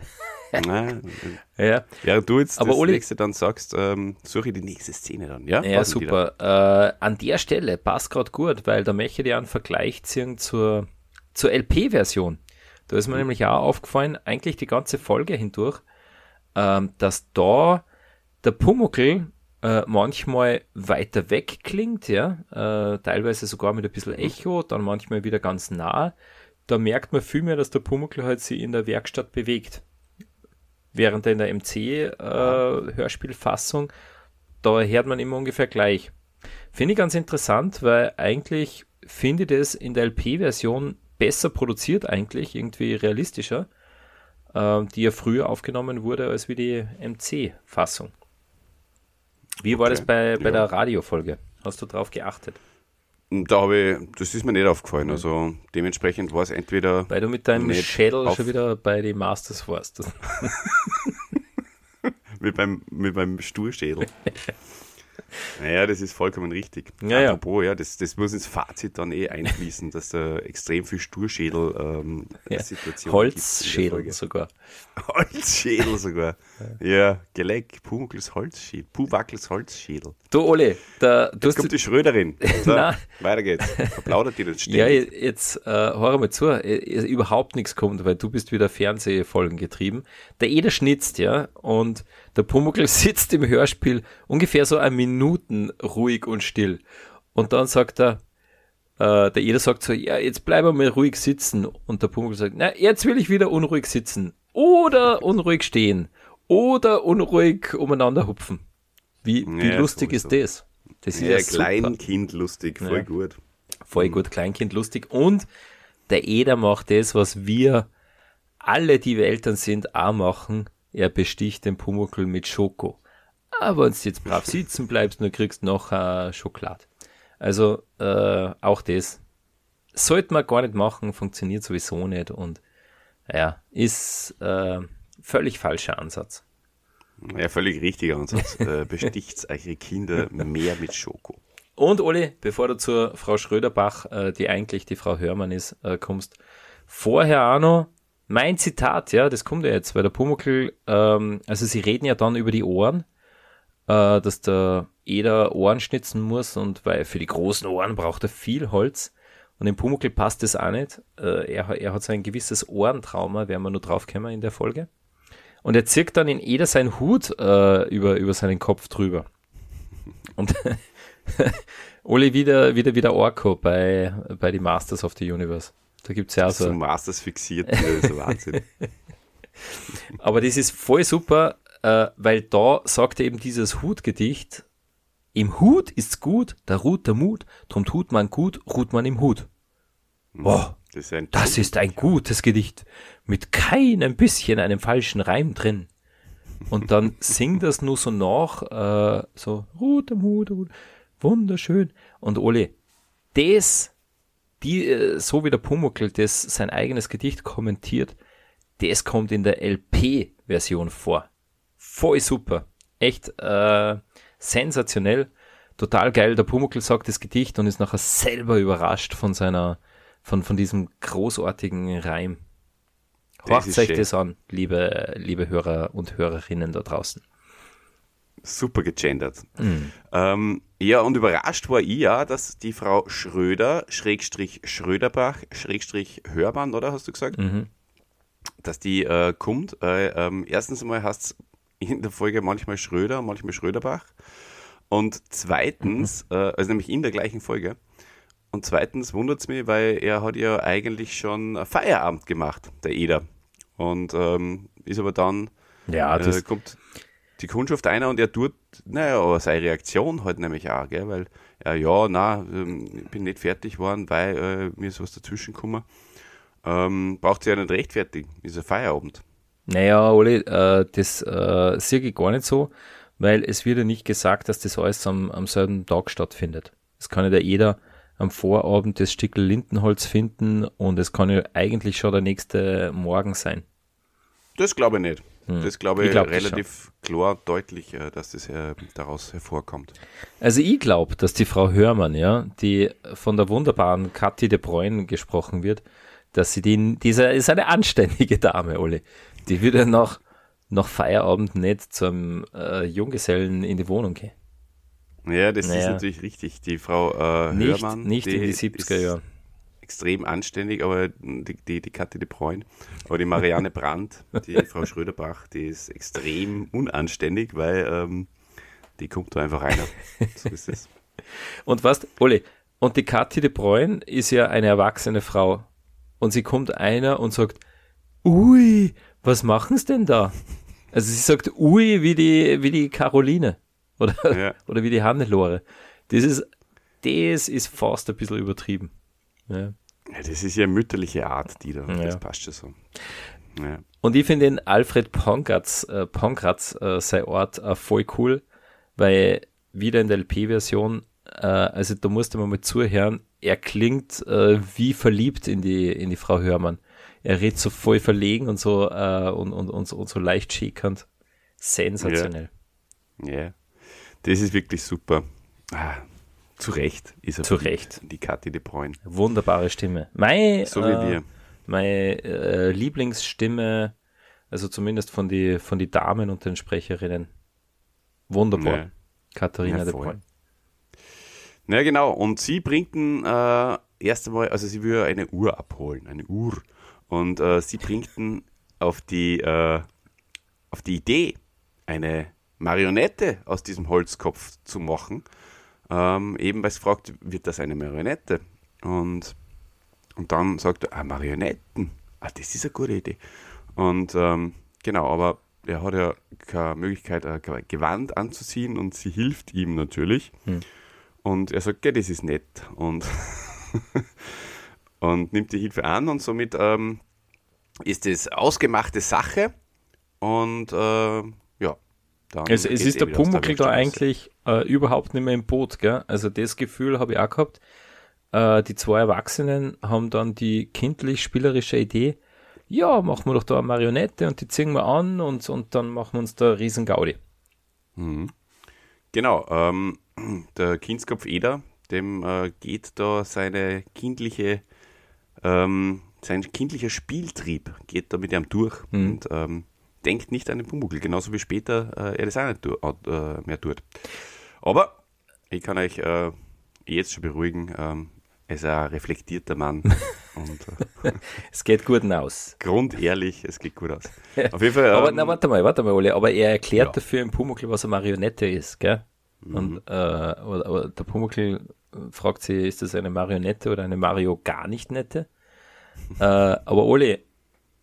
Nein. Ja, Während du jetzt Aber das Oli- nächste dann sagst, ähm, suche ich die nächste Szene dann, ja? ja Passen super. Äh, an der Stelle passt gerade gut, weil da möchte ich dir einen Vergleich ziehen zur, zur LP-Version. Da ist mir nämlich auch aufgefallen, eigentlich die ganze Folge hindurch, ähm, dass da der Pumuckl äh, manchmal weiter weg klingt, ja, äh, teilweise sogar mit ein bisschen Echo, dann manchmal wieder ganz nah. Da merkt man viel mehr, dass der Pumuckl halt sich in der Werkstatt bewegt. Während in der MC-Hörspielfassung, da hört man immer ungefähr gleich. Finde ich ganz interessant, weil eigentlich finde ich das in der LP-Version besser produziert eigentlich, irgendwie realistischer, ähm, die ja früher aufgenommen wurde als wie die MC-Fassung. Wie war Okay, das bei, bei ja. der Radiofolge? Hast du drauf geachtet? Da habe ich, das ist mir nicht aufgefallen. Also dementsprechend war es entweder Weil du mit deinem Schädel schon wieder bei den Masters warst. mit beim, mit beim Sturschädel. naja, das ist vollkommen richtig. Ja. Apropos, ja, das, das muss ins Fazit dann eh einfließen, dass da extrem viel Sturschädel ähm, Ja. Situation Holzschädel sogar. Holzschädel sogar. Ja, Geleck, Pumuckls Holzschädel. Puwackels Holzschädel. Du, Ole, da, du Jetzt hast kommt die Schröderin. So, weiter geht's. Verplaudert die das Ja, jetzt äh, hör mal zu, äh, überhaupt nichts kommt, weil du bist wieder Fernsehfolgen getrieben. Der Eder schnitzt, ja, und der Pumuckl sitzt im Hörspiel ungefähr so eine Minuten ruhig und still. Und dann sagt er, äh, der Eder sagt so, ja, jetzt bleib mal ruhig sitzen. Und der Pumuckl sagt, na, jetzt will ich wieder unruhig sitzen. Oder unruhig stehen. Oder unruhig umeinander hupfen. Wie, wie Ja, lustig sowieso. ist das? Das ist Ja, super. Kleinkind lustig, voll Ja. gut. voll gut Kleinkind lustig. Und der Eder macht das, was wir alle, die wir Eltern sind, auch machen. Er besticht den Pumuckl mit Schoko. Aber wenn du jetzt brav sitzen bleibst, dann kriegst du noch äh, Schokolade. Also äh, auch das sollte man gar nicht machen, funktioniert sowieso nicht und ja, ist äh, völlig falscher Ansatz. Ja, völlig richtiger Ansatz. äh, besticht eure Kinder mehr mit Schoko. Und Oli, bevor du zur Frau Schröderbach, äh, die eigentlich die Frau Hörmann ist, äh, kommst, vorher auch noch mein Zitat, ja, das kommt ja jetzt, weil der Pumuckl, ähm, also sie reden ja dann über die Ohren, äh, dass der Eder Ohren schnitzen muss und weil für die großen Ohren braucht er viel Holz und dem Pumuckl passt das auch nicht. Äh, er, er hat so ein gewisses Ohrentrauma, werden wir nur draufkommen in der Folge. Und er zirkt dann in Eder seinen Hut äh, über, über seinen Kopf drüber. Und Oli wieder, wieder, wieder Orko bei, bei die Masters of the Universe. Da gibt's ja auch So so. Masters fixiert, das ist Wahnsinn. Aber das ist voll super, äh, weil da sagt eben dieses Hutgedicht, im Hut ist's gut, da ruht der Mut, drum tut man gut, ruht man im Hut. Boah, Das ist ein das ist ein gutes Gedicht, mit keinem bisschen einem falschen Reim drin. Und dann singt das nur so nach, äh, so, ruht der Mut, ruht, wunderschön. Und Oli, das, die, äh, so wie der Pumuckl das sein eigenes Gedicht kommentiert, das kommt in der LP-Version vor. Voll super. Echt äh, sensationell. Total geil. Der Pumuckl sagt das Gedicht und ist nachher selber überrascht von seiner, von, von diesem großartigen Reim. Horcht ist euch schön. das an, liebe, liebe Hörer und Hörerinnen da draußen. Super gegendert. Mhm. Ähm, ja, und überrascht war ich ja, dass die Frau Schröder, Schrägstrich Schröderbach, Schrägstrich Hörmann, oder hast du gesagt? Mhm. Dass die äh, kommt. Äh, ähm, erstens einmal heißt in der Folge manchmal Schröder, manchmal Schröderbach. Und zweitens, Mhm. äh, also nämlich in der gleichen Folge. und zweitens wundert es mich, weil er hat ja eigentlich schon Feierabend gemacht, der Eder. Und ähm, ist aber dann, Ja, das, äh, kommt die Kundschaft einer und er tut, naja, aber seine Reaktion halt nämlich auch, gell, weil er, ja, na, ähm, ich bin nicht fertig geworden, weil äh, mir ist was dazwischen gekommen. Ähm, braucht sie ja nicht rechtfertigen, ist ein Feierabend. Naja, Oli, äh, das äh, sehe ich gar nicht so, weil es wird ja nicht gesagt, dass das alles am, am selben Tag stattfindet. Es kann ja jeder am Vorabend das Stück Lindenholz finden und es kann ja eigentlich schon der nächste Morgen sein. Das glaube ich nicht. Das glaube Hm. Ich glaub relativ klar deutlich, äh, dass das daraus hervorkommt. Also ich glaube, dass die Frau Hörmann, ja, die von der wunderbaren Kathi de Bruyne gesprochen wird, dass sie die, dieser ist eine anständige Dame, Oli. Die würde nach, nach Feierabend nicht zum äh, Junggesellen in die Wohnung gehen. Ja, das ist Naja. natürlich richtig. Die Frau äh, Nicht, Hörmann, nicht in die ist 70er Jahre. Extrem anständig, aber die, die, die Kathi de Bruyne, aber die Marianne Brandt, die Frau Schröderbach, die ist extrem unanständig, weil ähm, die kommt da einfach rein. So ist es. Und was, Oli, und die Kathi de Bruyne ist ja eine erwachsene Frau. Und sie kommt einer und sagt, ui, was machen sie denn da? Also sie sagt ui wie die, wie die Caroline. Oder, Ja. oder wie die Hannelore. Das ist, das ist fast ein bisschen übertrieben. Ja. Ja, das ist ja mütterliche Art, die da, Ja. das passt schon so. Ja. Und ich finde den Alfred Pongratz, äh, Pongratz äh, sein Ort äh, voll cool, weil wieder in der LP-Version, äh, also da musste man mal zuhören, er klingt äh, wie verliebt in die, in die Frau Hörmann. Er redet so voll verlegen und so, äh, und, und, und, so- und so leicht schickernd. Sensationell. ja, das ist wirklich super. Ah, zu Recht ist er Zu verliebt Recht. Die Kathi de Bruyne. Wunderbare Stimme. Mein, So wie äh, wir. meine äh, Lieblingsstimme, also zumindest von die, von die Damen und den Sprecherinnen. Wunderbar. Ja. Katharina Ja, de. Bruyne. Na genau, und sie bringt ihn äh, erst einmal, also sie will eine Uhr abholen, eine Uhr. Und äh, sie bringt ihn auf die, äh, auf die Idee, eine Marionette aus diesem Holzkopf zu machen. Ähm, eben weil sie fragt, wird das eine Marionette? Und, und dann sagt er, ah, Marionetten, ah, das ist eine gute Idee. Und ähm, genau, aber er hat ja keine Möglichkeit, ein Gewand anzuziehen und sie hilft ihm natürlich. Und er sagt, ja, das ist nett. Und, und nimmt die Hilfe an und somit ähm, ist es ausgemachte Sache. Und äh. Es, es ist eh der Pumuckl da eigentlich äh, überhaupt nicht mehr im Boot, gell? Also das Gefühl habe ich auch gehabt. Äh, die zwei Erwachsenen haben dann die kindlich-spielerische Idee, ja, machen wir doch da eine Marionette und die ziehen wir an und, und dann machen wir uns da riesen Gaudi. Genau, ähm, der Kindskopf Eder, dem äh, geht da seine kindliche, ähm, sein kindlicher Spieltrieb geht da mit ihm durch und ähm, denkt nicht an den Pumuckl, genauso wie später äh, er das auch nicht äh, mehr tut. Aber ich kann euch äh, jetzt schon beruhigen, ähm, er ist ein reflektierter Mann und äh, Es geht gut aus. grundehrlich, es geht gut aus. Auf jeden Fall. aber ähm, na, warte mal, warte mal, Ole, aber er erklärt Ja. dafür im Pumuckl, was eine Marionette ist, gell? Und äh, aber, aber der Pumuckl fragt sie, ist das eine Marionette oder eine Mario gar nicht nette? äh, aber Ole,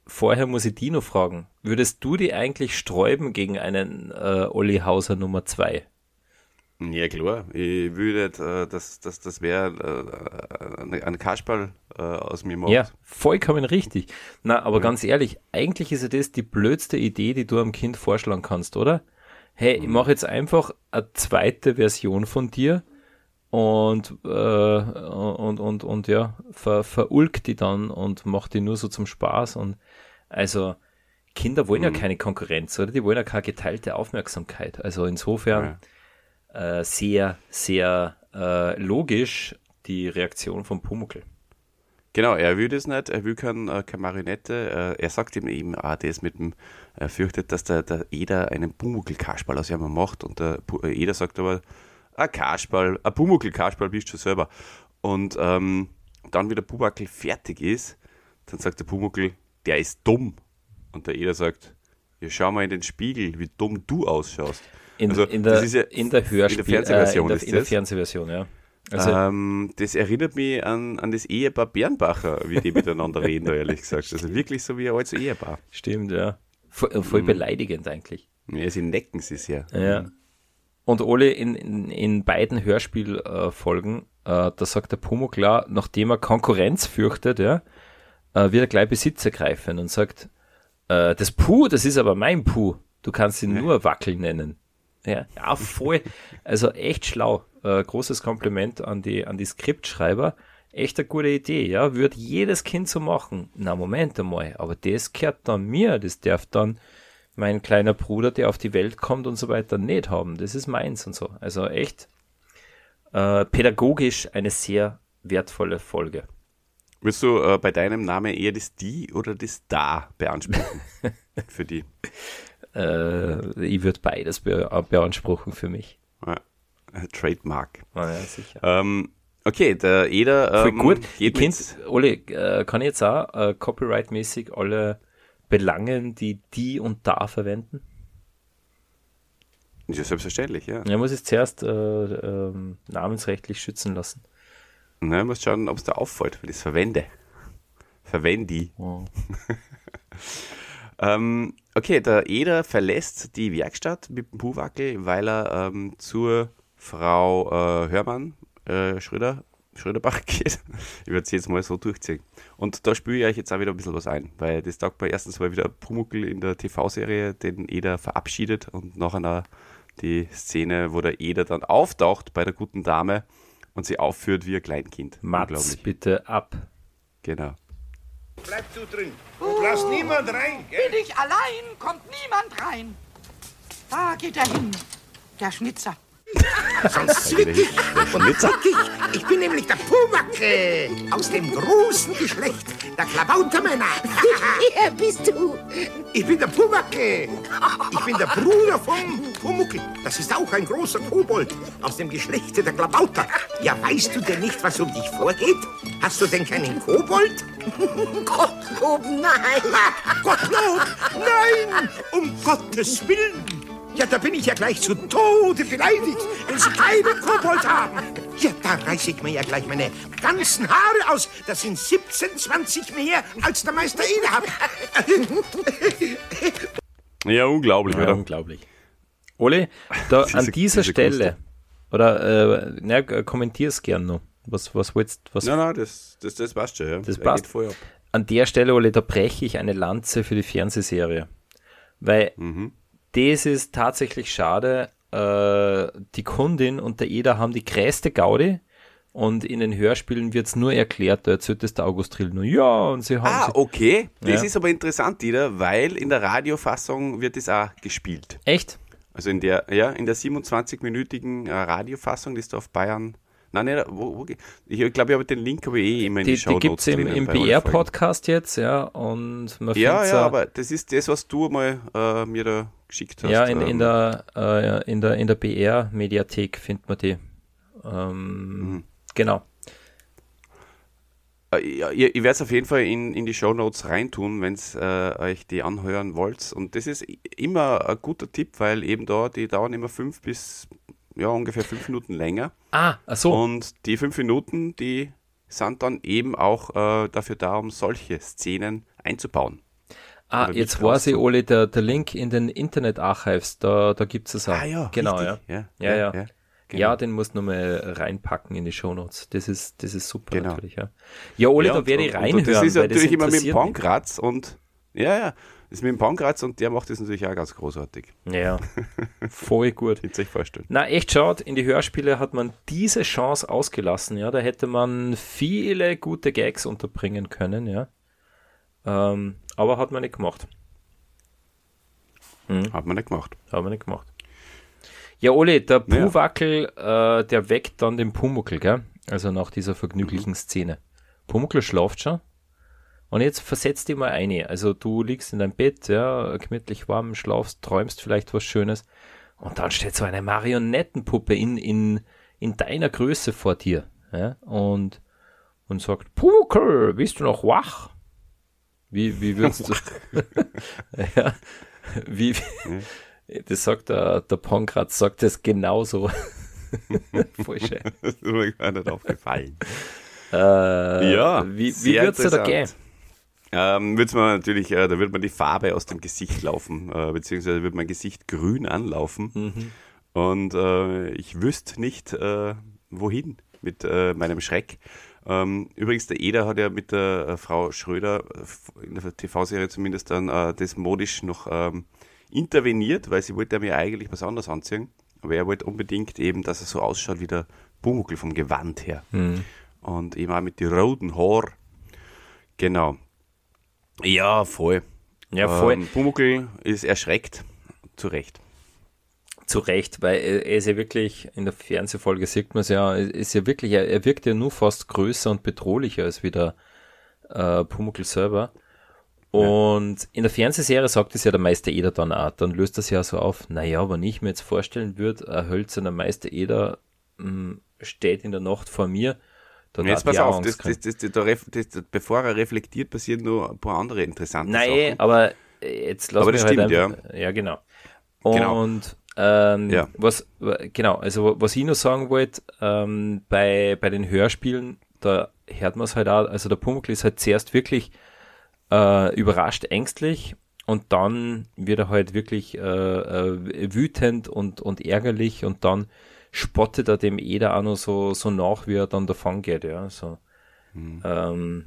vorher muss ich Dino fragen, würdest du die eigentlich sträuben gegen einen äh, Olli Hauser Nummer 2? Ja, klar. Ich würde, äh, dass das, das wäre äh, ein Kasperl äh, aus mir macht. Ja, vollkommen richtig. Na, aber ganz ehrlich, eigentlich ist ja das die blödste Idee, die du am Kind vorschlagen kannst, oder? Hey, ich mache jetzt einfach eine zweite Version von dir und, äh, und, und, und ja, ver, verulgt die dann und macht die nur so zum Spaß und also Kinder wollen ja keine Konkurrenz, oder? Die wollen ja keine geteilte Aufmerksamkeit. Also insofern äh, sehr, sehr äh, logisch die Reaktion von Pumuckl. Genau, er will das nicht, er will kein, äh, keine Marionette. Äh, er sagt ihm eben, ah, das mit dem, er fürchtet, dass der, der Eder einen Pumuckl-Kasperl aus ihm macht und der äh, Eder sagt aber, ein Kasperl, ein Pumuckl-Kasperl bist du selber. Und ähm, dann, wie der Pumuckl fertig ist, dann sagt der Pumuckl, der ist dumm. Und der Eder sagt, ja, schau mal in den Spiegel, wie dumm du ausschaust. In, Also, in, der, das ist ja- in der Hörspiel, in der Fernsehversion äh, in, der, ist in der das. Fernsehversion, ja. Also, ähm, das erinnert mich an, an das Ehepaar Bernbacher, wie die miteinander reden, da ehrlich gesagt. Also wirklich so wie ein altes Ehepaar. stimmt, ja. Voll, voll beleidigend eigentlich. Ja, sie necken sich sehr. Ja. Und Ole in, in, in beiden Hörspielfolgen, äh, da sagt der Pumuckl, klar, nachdem er Konkurrenz fürchtet, ja, äh, wird er gleich Besitz ergreifen und sagt, äh, das Puh, das ist aber mein Puh. Du kannst ihn nur Wackel nennen. Ja, ja voll. Also echt schlau. Äh, großes Kompliment an die, an die Skriptschreiber. Echt eine gute Idee, ja. Würde jedes Kind so machen. Na, Moment einmal. Aber das gehört dann mir. Das darf dann mein kleiner Bruder, der auf die Welt kommt und so weiter, nicht haben. Das ist meins und so. Also echt äh, pädagogisch eine sehr wertvolle Folge. Willst du äh, bei deinem Namen eher das Die oder das Da beanspruchen? für die. Äh, ich würde beides be beanspruchen für mich. Ja, Trademark. Ah, ja, sicher. Ähm, okay, der Eder ähm, gut. Ihr kennt, Ole, äh, kann ich jetzt auch äh, copyright-mäßig alle Belangen, die die und da verwenden? ja, selbstverständlich, ja. Ja, muss ich zuerst äh, ähm, namensrechtlich schützen lassen. Ne, muss schauen, ob es da auffällt, weil ich es verwende. Verwende. Oh. Ähm, okay, der Eder verlässt die Werkstatt mit dem Puhwackel, weil er ähm, zur Frau äh, Hörmann äh, Schröder, Schröderbach geht. Ich werde es jetzt mal so durchziehen. Und da spüre ich euch jetzt auch wieder ein bisschen was ein, weil das taugt mir erstens mal wieder Pumuckel in der TV-Serie, den Eder verabschiedet und nachher die Szene, wo der Eder dann auftaucht bei der guten Dame und sie aufführt wie ein Kleinkind. Mats, bitte ab. Genau. Bleib du drin und lass niemand rein, gell? Bin ich allein, kommt niemand rein. Da geht er hin, der Schnitzer. Sonst zwick ich und zack ich. Ich bin nämlich der Puwacke aus dem großen Geschlecht der Klabautermänner. Wer bist du? Ich bin der Puwacke. Ich bin der Bruder vom Pumuckel. Das ist auch ein großer Kobold aus dem Geschlechte der Klabauter. Ja, weißt du denn nicht, was um dich vorgeht? Hast du denn keinen Kobold? Gottlob, nein. Gottlob! Nein! Um Gottes Willen! Ja, da bin ich ja gleich zu Tode beleidigt, wenn Sie keinen Kobold haben. Ja, da reiße ich mir ja gleich meine ganzen Haare aus. Das sind 17, 20 mehr, als der Meister Ede hat. Ja, unglaublich, Ja, oder? unglaublich. Ole, da Diese- an dieser diese Stelle, Kruste. oder äh, na, kommentier's gern noch. Was, was willst was Nein, nein, das, das, das passt schon, ja. Das Er passt. Geht voll ab. an der Stelle, Ole, da breche ich eine Lanze für die Fernsehserie. Weil Mhm. Das ist tatsächlich schade. Äh, die Kundin und der Eder haben die größte Gaudi und in den Hörspielen wird's nur erklärt, da erzählt es der August Trill nur, ja, und sie haben Ah, okay. Das Ja. ist aber interessant, Ida, weil in der Radiofassung wird das auch gespielt. Echt? Also in der, ja, in der 27-minütigen äh, Radiofassung, die ist da auf Bayern. Nein, nicht, wo, wo, ich glaube, ich habe den Link ich eh immer in die, Die, die Show gibt's im, im BR-Podcast jetzt, ja, und man Ja, ja, aber das ist das, was du mal äh, mir da geschickt hast. Ja, in, in, ähm, der, äh, in der, in der BR-Mediathek findet man die. Ähm, Mhm. Genau. Äh, ja, ihr, ihr werdet auf jeden Fall in, in die Show Notes reintun, wenn äh, euch die anhören wollt. Und das ist immer ein guter Tipp, weil eben da, die dauern immer fünf bis ja, ungefähr fünf Minuten länger. Ah, ach so. Und die fünf Minuten, die sind dann eben auch äh, dafür da, um solche Szenen einzubauen. ah, jetzt weiß ich, Ole, der, der Link in den Internet-Archives, da, da gibt's es auch. Ah ja, genau, ja. Ja, Ja, ja. ja, Ja, genau. den musst du nochmal reinpacken in die Shownotes. Das ist, das ist super Genau. natürlich, ja. Ja, Ja, da werde ich reinhören, Das ist natürlich das immer mit dem. Pankratz und ja, ja, ist mit dem Pankratz und der macht das natürlich auch ganz großartig. Ja, voll gut. Ihr euch vorstellen. Na, echt schaut, in die Hörspiele hat man diese Chance ausgelassen, ja. Da hätte man viele gute Gags unterbringen können, ja. Ähm, aber hat man nicht gemacht. Hat man nicht gemacht. Haben wir nicht gemacht. Ja, Ole, der Ja. Puwackel, äh, der weckt dann den Pumuckel, gell? Also nach dieser vergnüglichen Szene. Pumuckel schlaft schon. Und jetzt versetz dich mal ein. Also du liegst in deinem Bett, ja, gemütlich warm, schlafst, träumst vielleicht was Schönes. Und dann steht so eine Marionettenpuppe in, in, in deiner Größe vor dir, ja, und, und sagt, Pumuckel, bist du noch wach? Wie, wie würdest du, ja, wie, das sagt der, der Pankratz, sagt das genauso. Voll schön. Das ist mir gar nicht aufgefallen. Äh, Ja, wie, wie wird's dir da gehen? Ähm, wird's mir natürlich, äh, da wird mir die Farbe aus dem Gesicht laufen, äh, beziehungsweise wird mein Gesicht grün anlaufen. Mhm. Und äh, ich wüsste nicht, äh, wohin mit äh, meinem Schreck. Ähm, übrigens, der Eder hat ja mit der äh, Frau Schröder in der TV-Serie zumindest dann das modisch noch ähm, interveniert, weil sie wollte ja mir eigentlich was anderes anziehen. Aber er wollte unbedingt eben, dass er so ausschaut wie der Pumuckl vom Gewand her. Mhm. Und eben auch mit den roten Haar. Genau. Ja, voll. Ja, voll. Ähm, Pumuckl ist erschreckt. Zu Recht. Zu Recht, weil er, ist ja wirklich, in der Fernsehfolge sieht man es ja, er ist ja wirklich, er, er wirkt ja nur fast größer und bedrohlicher als wie der äh, Pumuckl selber. Und in der Fernsehserie sagt es ja der Meister Eder dann auch, dann löst das ja so auf, naja, wenn ich mir jetzt vorstellen würde, ein hölzerner Meister Eder mh, steht in der Nacht vor mir, Und jetzt pass auf, das, das, das, das, bevor er reflektiert, passieren nur ein paar andere interessante Nein, Sachen. aber jetzt lass Aber das halt stimmt, einfach, ja. genau. Genau. Und ähm, Ja. was genau, also was ich noch sagen wollte, ähm, bei, bei den Hörspielen, da hört man es halt auch, also der Pumuckl ist halt zuerst wirklich äh, überrascht, ängstlich und dann wird er halt wirklich äh, äh, wütend und, und ärgerlich und dann spottet er dem Eder auch noch so, so nach, wie er dann davon geht, ja, so. Ähm,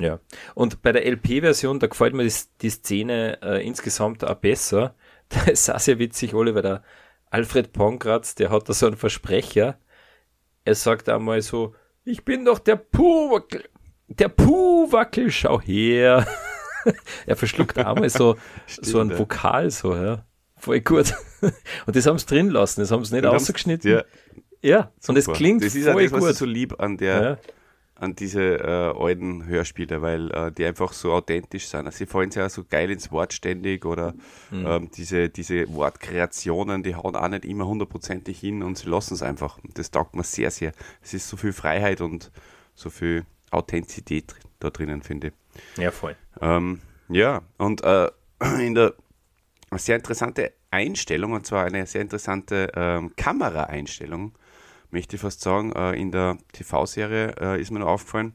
ja. Und bei der LP-Version, da gefällt mir die, die Szene äh, insgesamt auch besser. Da ist auch sehr witzig, weil der Alfred Pongratz, der hat da so einen Versprecher. Er sagt einmal so, ich bin doch der Puwackel, der Puwackel, schau her. er verschluckt einmal so, so ein. Vokal, so, ja. Voll gut. Und das haben sie drin lassen, das haben sie nicht ausgeschnitten. Ja, Ja, und es super. klingt Das ist voll das, was ich so lieb an der, ja. an diese äh, alten Hörspiele, weil äh, die einfach so authentisch sind. Also sie fallen sich ja so geil ins Wort ständig oder Mhm. ähm, diese, diese Wortkreationen, die hauen auch nicht immer hundertprozentig hin und sie lassen es einfach. Und das taugt mir sehr, sehr. Es ist so viel Freiheit und so viel Authentizität da drinnen, finde ich. ja, voll. Ähm, ja, und äh, in der eine sehr interessante Einstellung, und zwar eine sehr interessante ähm, Kameraeinstellung, möchte ich fast sagen, äh, in der TV-Serie äh, ist mir noch aufgefallen.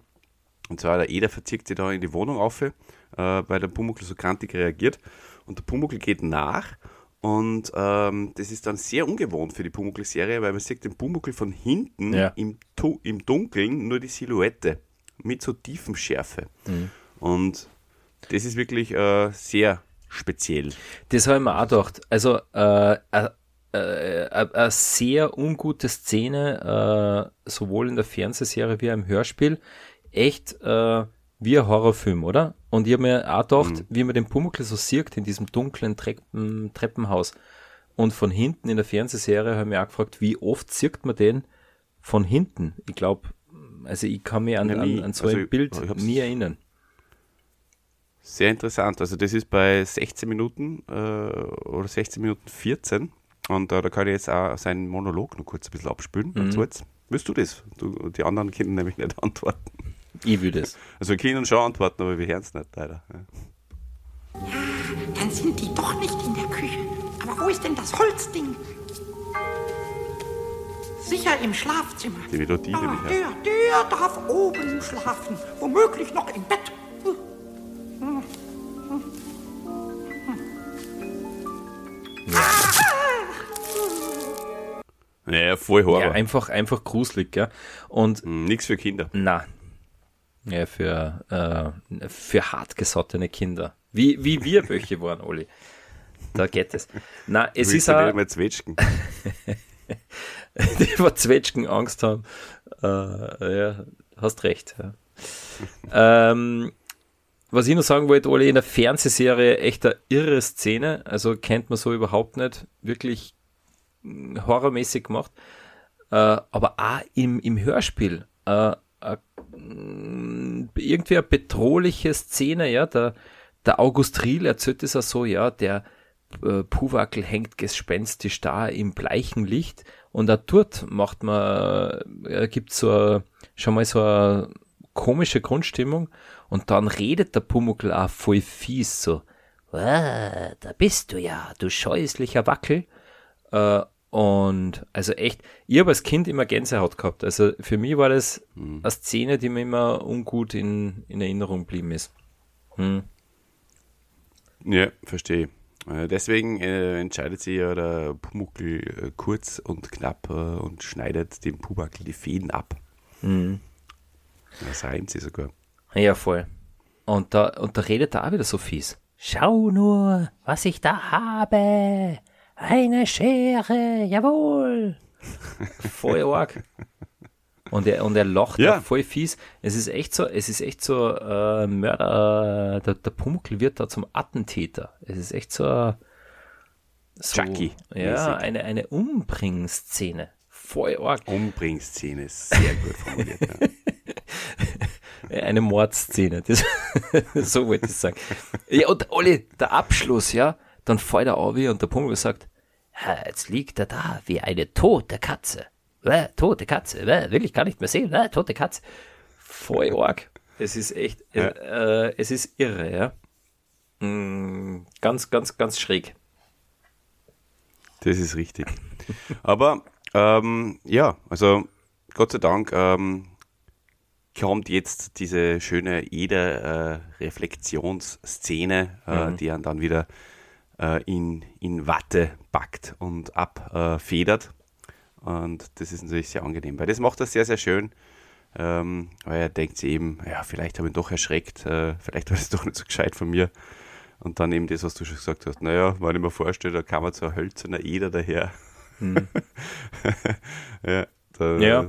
Und zwar der Eder verzieht sich da in die Wohnung auf, äh, weil der Pumuckl so krantig reagiert. Und der Pumuckl geht nach. Und ähm, das ist dann sehr ungewohnt für die Pumuckl-Serie, weil man sieht den Pumuckl von hinten Ja. im, Tu- im Dunkeln nur die Silhouette mit so Tiefenschärfe. Und das ist wirklich äh, sehr speziell. Das habe ich mir auch gedacht. Also, äh, äh, äh, eine sehr ungute Szene, äh, sowohl in der Fernsehserie wie auch im Hörspiel. Echt äh, wie ein Horrorfilm, oder? Und ich habe mir auch gedacht, wie man den Pumuckl so sieht in diesem dunklen Treppen, Treppenhaus. Und von hinten in der Fernsehserie habe ich mich auch gefragt, wie oft sieht man den von hinten? Ich glaube, also ich kann mich an, an, an so Also ein Bild nie erinnern. Sehr interessant. Also das ist bei 16 Minuten äh, oder 16 Minuten 14. Und äh, da kann ich jetzt auch seinen Monolog noch kurz ein bisschen abspülen. Und so jetzt, willst du das? Du, die anderen können nämlich nicht antworten. Ich würde es. Also wir können schon antworten, aber wir hören es nicht, leider. Ja. Dann sind die doch nicht in der Küche. Aber wo ist denn das Holzding? Sicher im Schlafzimmer. Die Melodie Ah, nämlich. der, Ja. der darf oben schlafen. Womöglich noch im Bett. Ja, voll Horror. Ja, einfach, einfach gruselig, gell? Und Hm, Nix für Kinder. Na. Ja, für, äh, für hartgesottene Kinder. Wie, wie wir Böche waren, Oli. Da geht es. Na, es Willst ist auch, zwetschgen? die vor Zwetschgen Angst haben. Äh, ja, hast recht. Ja. ähm, was ich noch sagen wollte, Oli, in der Fernsehserie echt eine irre Szene. Also kennt man so überhaupt nicht. Wirklich horrormäßig gemacht. Äh, aber auch im, im Hörspiel. Äh, äh, irgendwie eine bedrohliche Szene, ja. Der, der August Riel erzählt es auch so, ja, der äh, Puwackel hängt gespenstisch da im bleichen Licht und auch dort macht man, äh, gibt so a- schon mal so eine komische Grundstimmung und dann redet der Pumuckl auch voll fies so, "Ah, da bist du ja, du scheußlicher Wackel. Äh, Und also echt, ich habe als Kind immer Gänsehaut gehabt. Also für mich war das Mhm. eine Szene, die mir immer ungut in, in Erinnerung geblieben ist. Hm. Ja, verstehe. Äh, Deswegen äh, entscheidet sich ja der Pumuckl äh, kurz und knapp äh, und schneidet dem Pubakel die Fäden ab. Mhm. Das reimt sie sogar. Ja, voll. Und da, und da redet er auch wieder so fies. Schau nur, was ich da habe. Eine Schere, jawohl. voll arg. Und er, und er lacht Ja. voll fies. Es ist echt so, es ist echt so, äh, Mörder, äh, der, der Pumuckl wird da zum Attentäter. Es ist echt so, so Chucky Ja, eine, eine Umbringszene. Voll arg. Umbringszene ist sehr gut formuliert. ja. Eine Mordszene. Das, so wollte ich sagen. Ja, und Olli, der Abschluss, ja, dann fällt er auf und der Pummel sagt, "Ja, jetzt liegt er da wie eine tote Katze. Äh, tote Katze, äh, will ich gar nicht mehr sehen, äh, tote Katze. Voll arg. Es ist echt, Ja. äh, es ist irre, ja. Mm, ganz, ganz, ganz schräg. Das ist richtig. Aber ähm, ja, also Gott sei Dank ähm, kommt jetzt diese schöne Eder-Reflexionsszene, äh, die ihn dann wieder äh, in, in Watte packt und abfedert. und das ist natürlich sehr angenehm, weil das macht er sehr, sehr schön. Ähm, weil er denkt sich eben, ja, vielleicht habe ich ihn doch erschreckt, äh, vielleicht war das doch nicht so gescheit von mir. Und dann eben das, was du schon gesagt hast, naja, wenn ich mir vorstelle, da kam so ein hölzerner Eder daher. ja, da, Ja.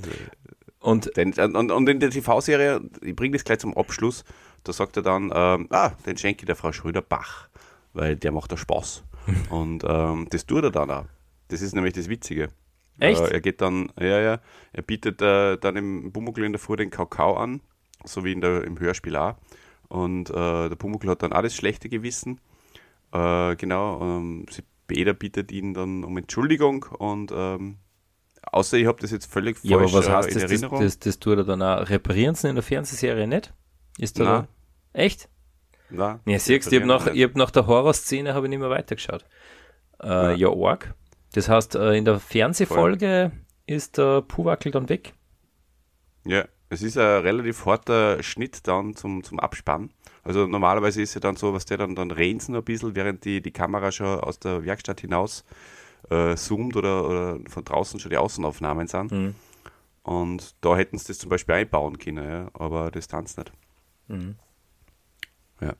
Und Den, und, und in der TV-Serie, ich bringe das gleich zum Abschluss, da sagt er dann, ähm, ah, den schenke ich der Frau Schröder-Bach, weil der macht da Spaß. und ähm, das tut er dann auch. Das ist nämlich das Witzige. Echt? Äh, er geht dann, ja, ja, er bietet äh, dann im Pumuckl in der Früh den Kakao an, so wie in der, im Hörspiel auch. Und äh, der Pumuckl hat dann das schlechte Gewissen. Äh, genau, ähm, sie, Beda bittet ihn dann um Entschuldigung und ähm, außer ich habe das jetzt völlig falsch ja, aber was äh, heißt in das, das, Erinnerung. das, das tut er dann auch. Reparieren sie in der Fernsehserie nicht? Ist da, Nein. da Echt? Nein, Ja, siehst du, ich habe nach, ich hab nach der Horrorszene habe ich nicht mehr weitergeschaut. Äh, ja. arg. Das heißt, äh, in der Fernsehfolge ist der Puwackel dann weg. Ja, es ist ein relativ harter Schnitt dann zum, zum Abspann. Also normalerweise ist ja dann so, was der dann, dann noch ein bisschen, während die, die Kamera schon aus der Werkstatt hinaus äh, zoomt oder, oder von draußen schon die Außenaufnahmen sind. Mhm. Und da hätten sie das zum Beispiel einbauen können, ja, aber das tanzt nicht. Ja.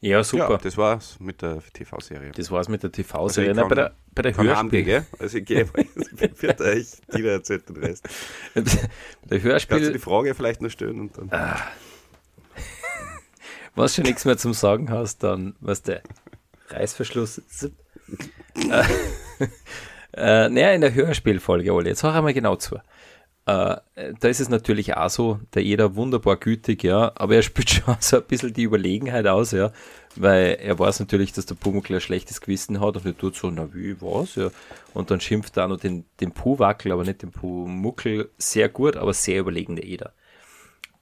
Ja, super. ja, das war's mit der TV-Serie. das war's mit der Also TV-Serie. Nein, kann- bei der, bei der Hörspiel, gell? Also ich gehe, wird euch Tina erzählt den Rest. der Kannst du die Hörspiel, Frage vielleicht noch stellen und dann. was schon nichts mehr zum Sagen hast, dann, was der Reißverschluss. äh, naja, in der Hörspielfolge, Olli, jetzt hör einmal genau zu. Äh, da ist es natürlich auch so, der jeder wunderbar gütig, ja, aber er spielt schon so ein bisschen die Überlegenheit aus, ja, weil er weiß natürlich, dass der Pumuckl ein schlechtes Gewissen hat und er tut so, na wie, was, ja, und dann schimpft er auch noch den, den Puwackel, aber nicht den Pumuckl, sehr gut, aber sehr überlegen der Eder.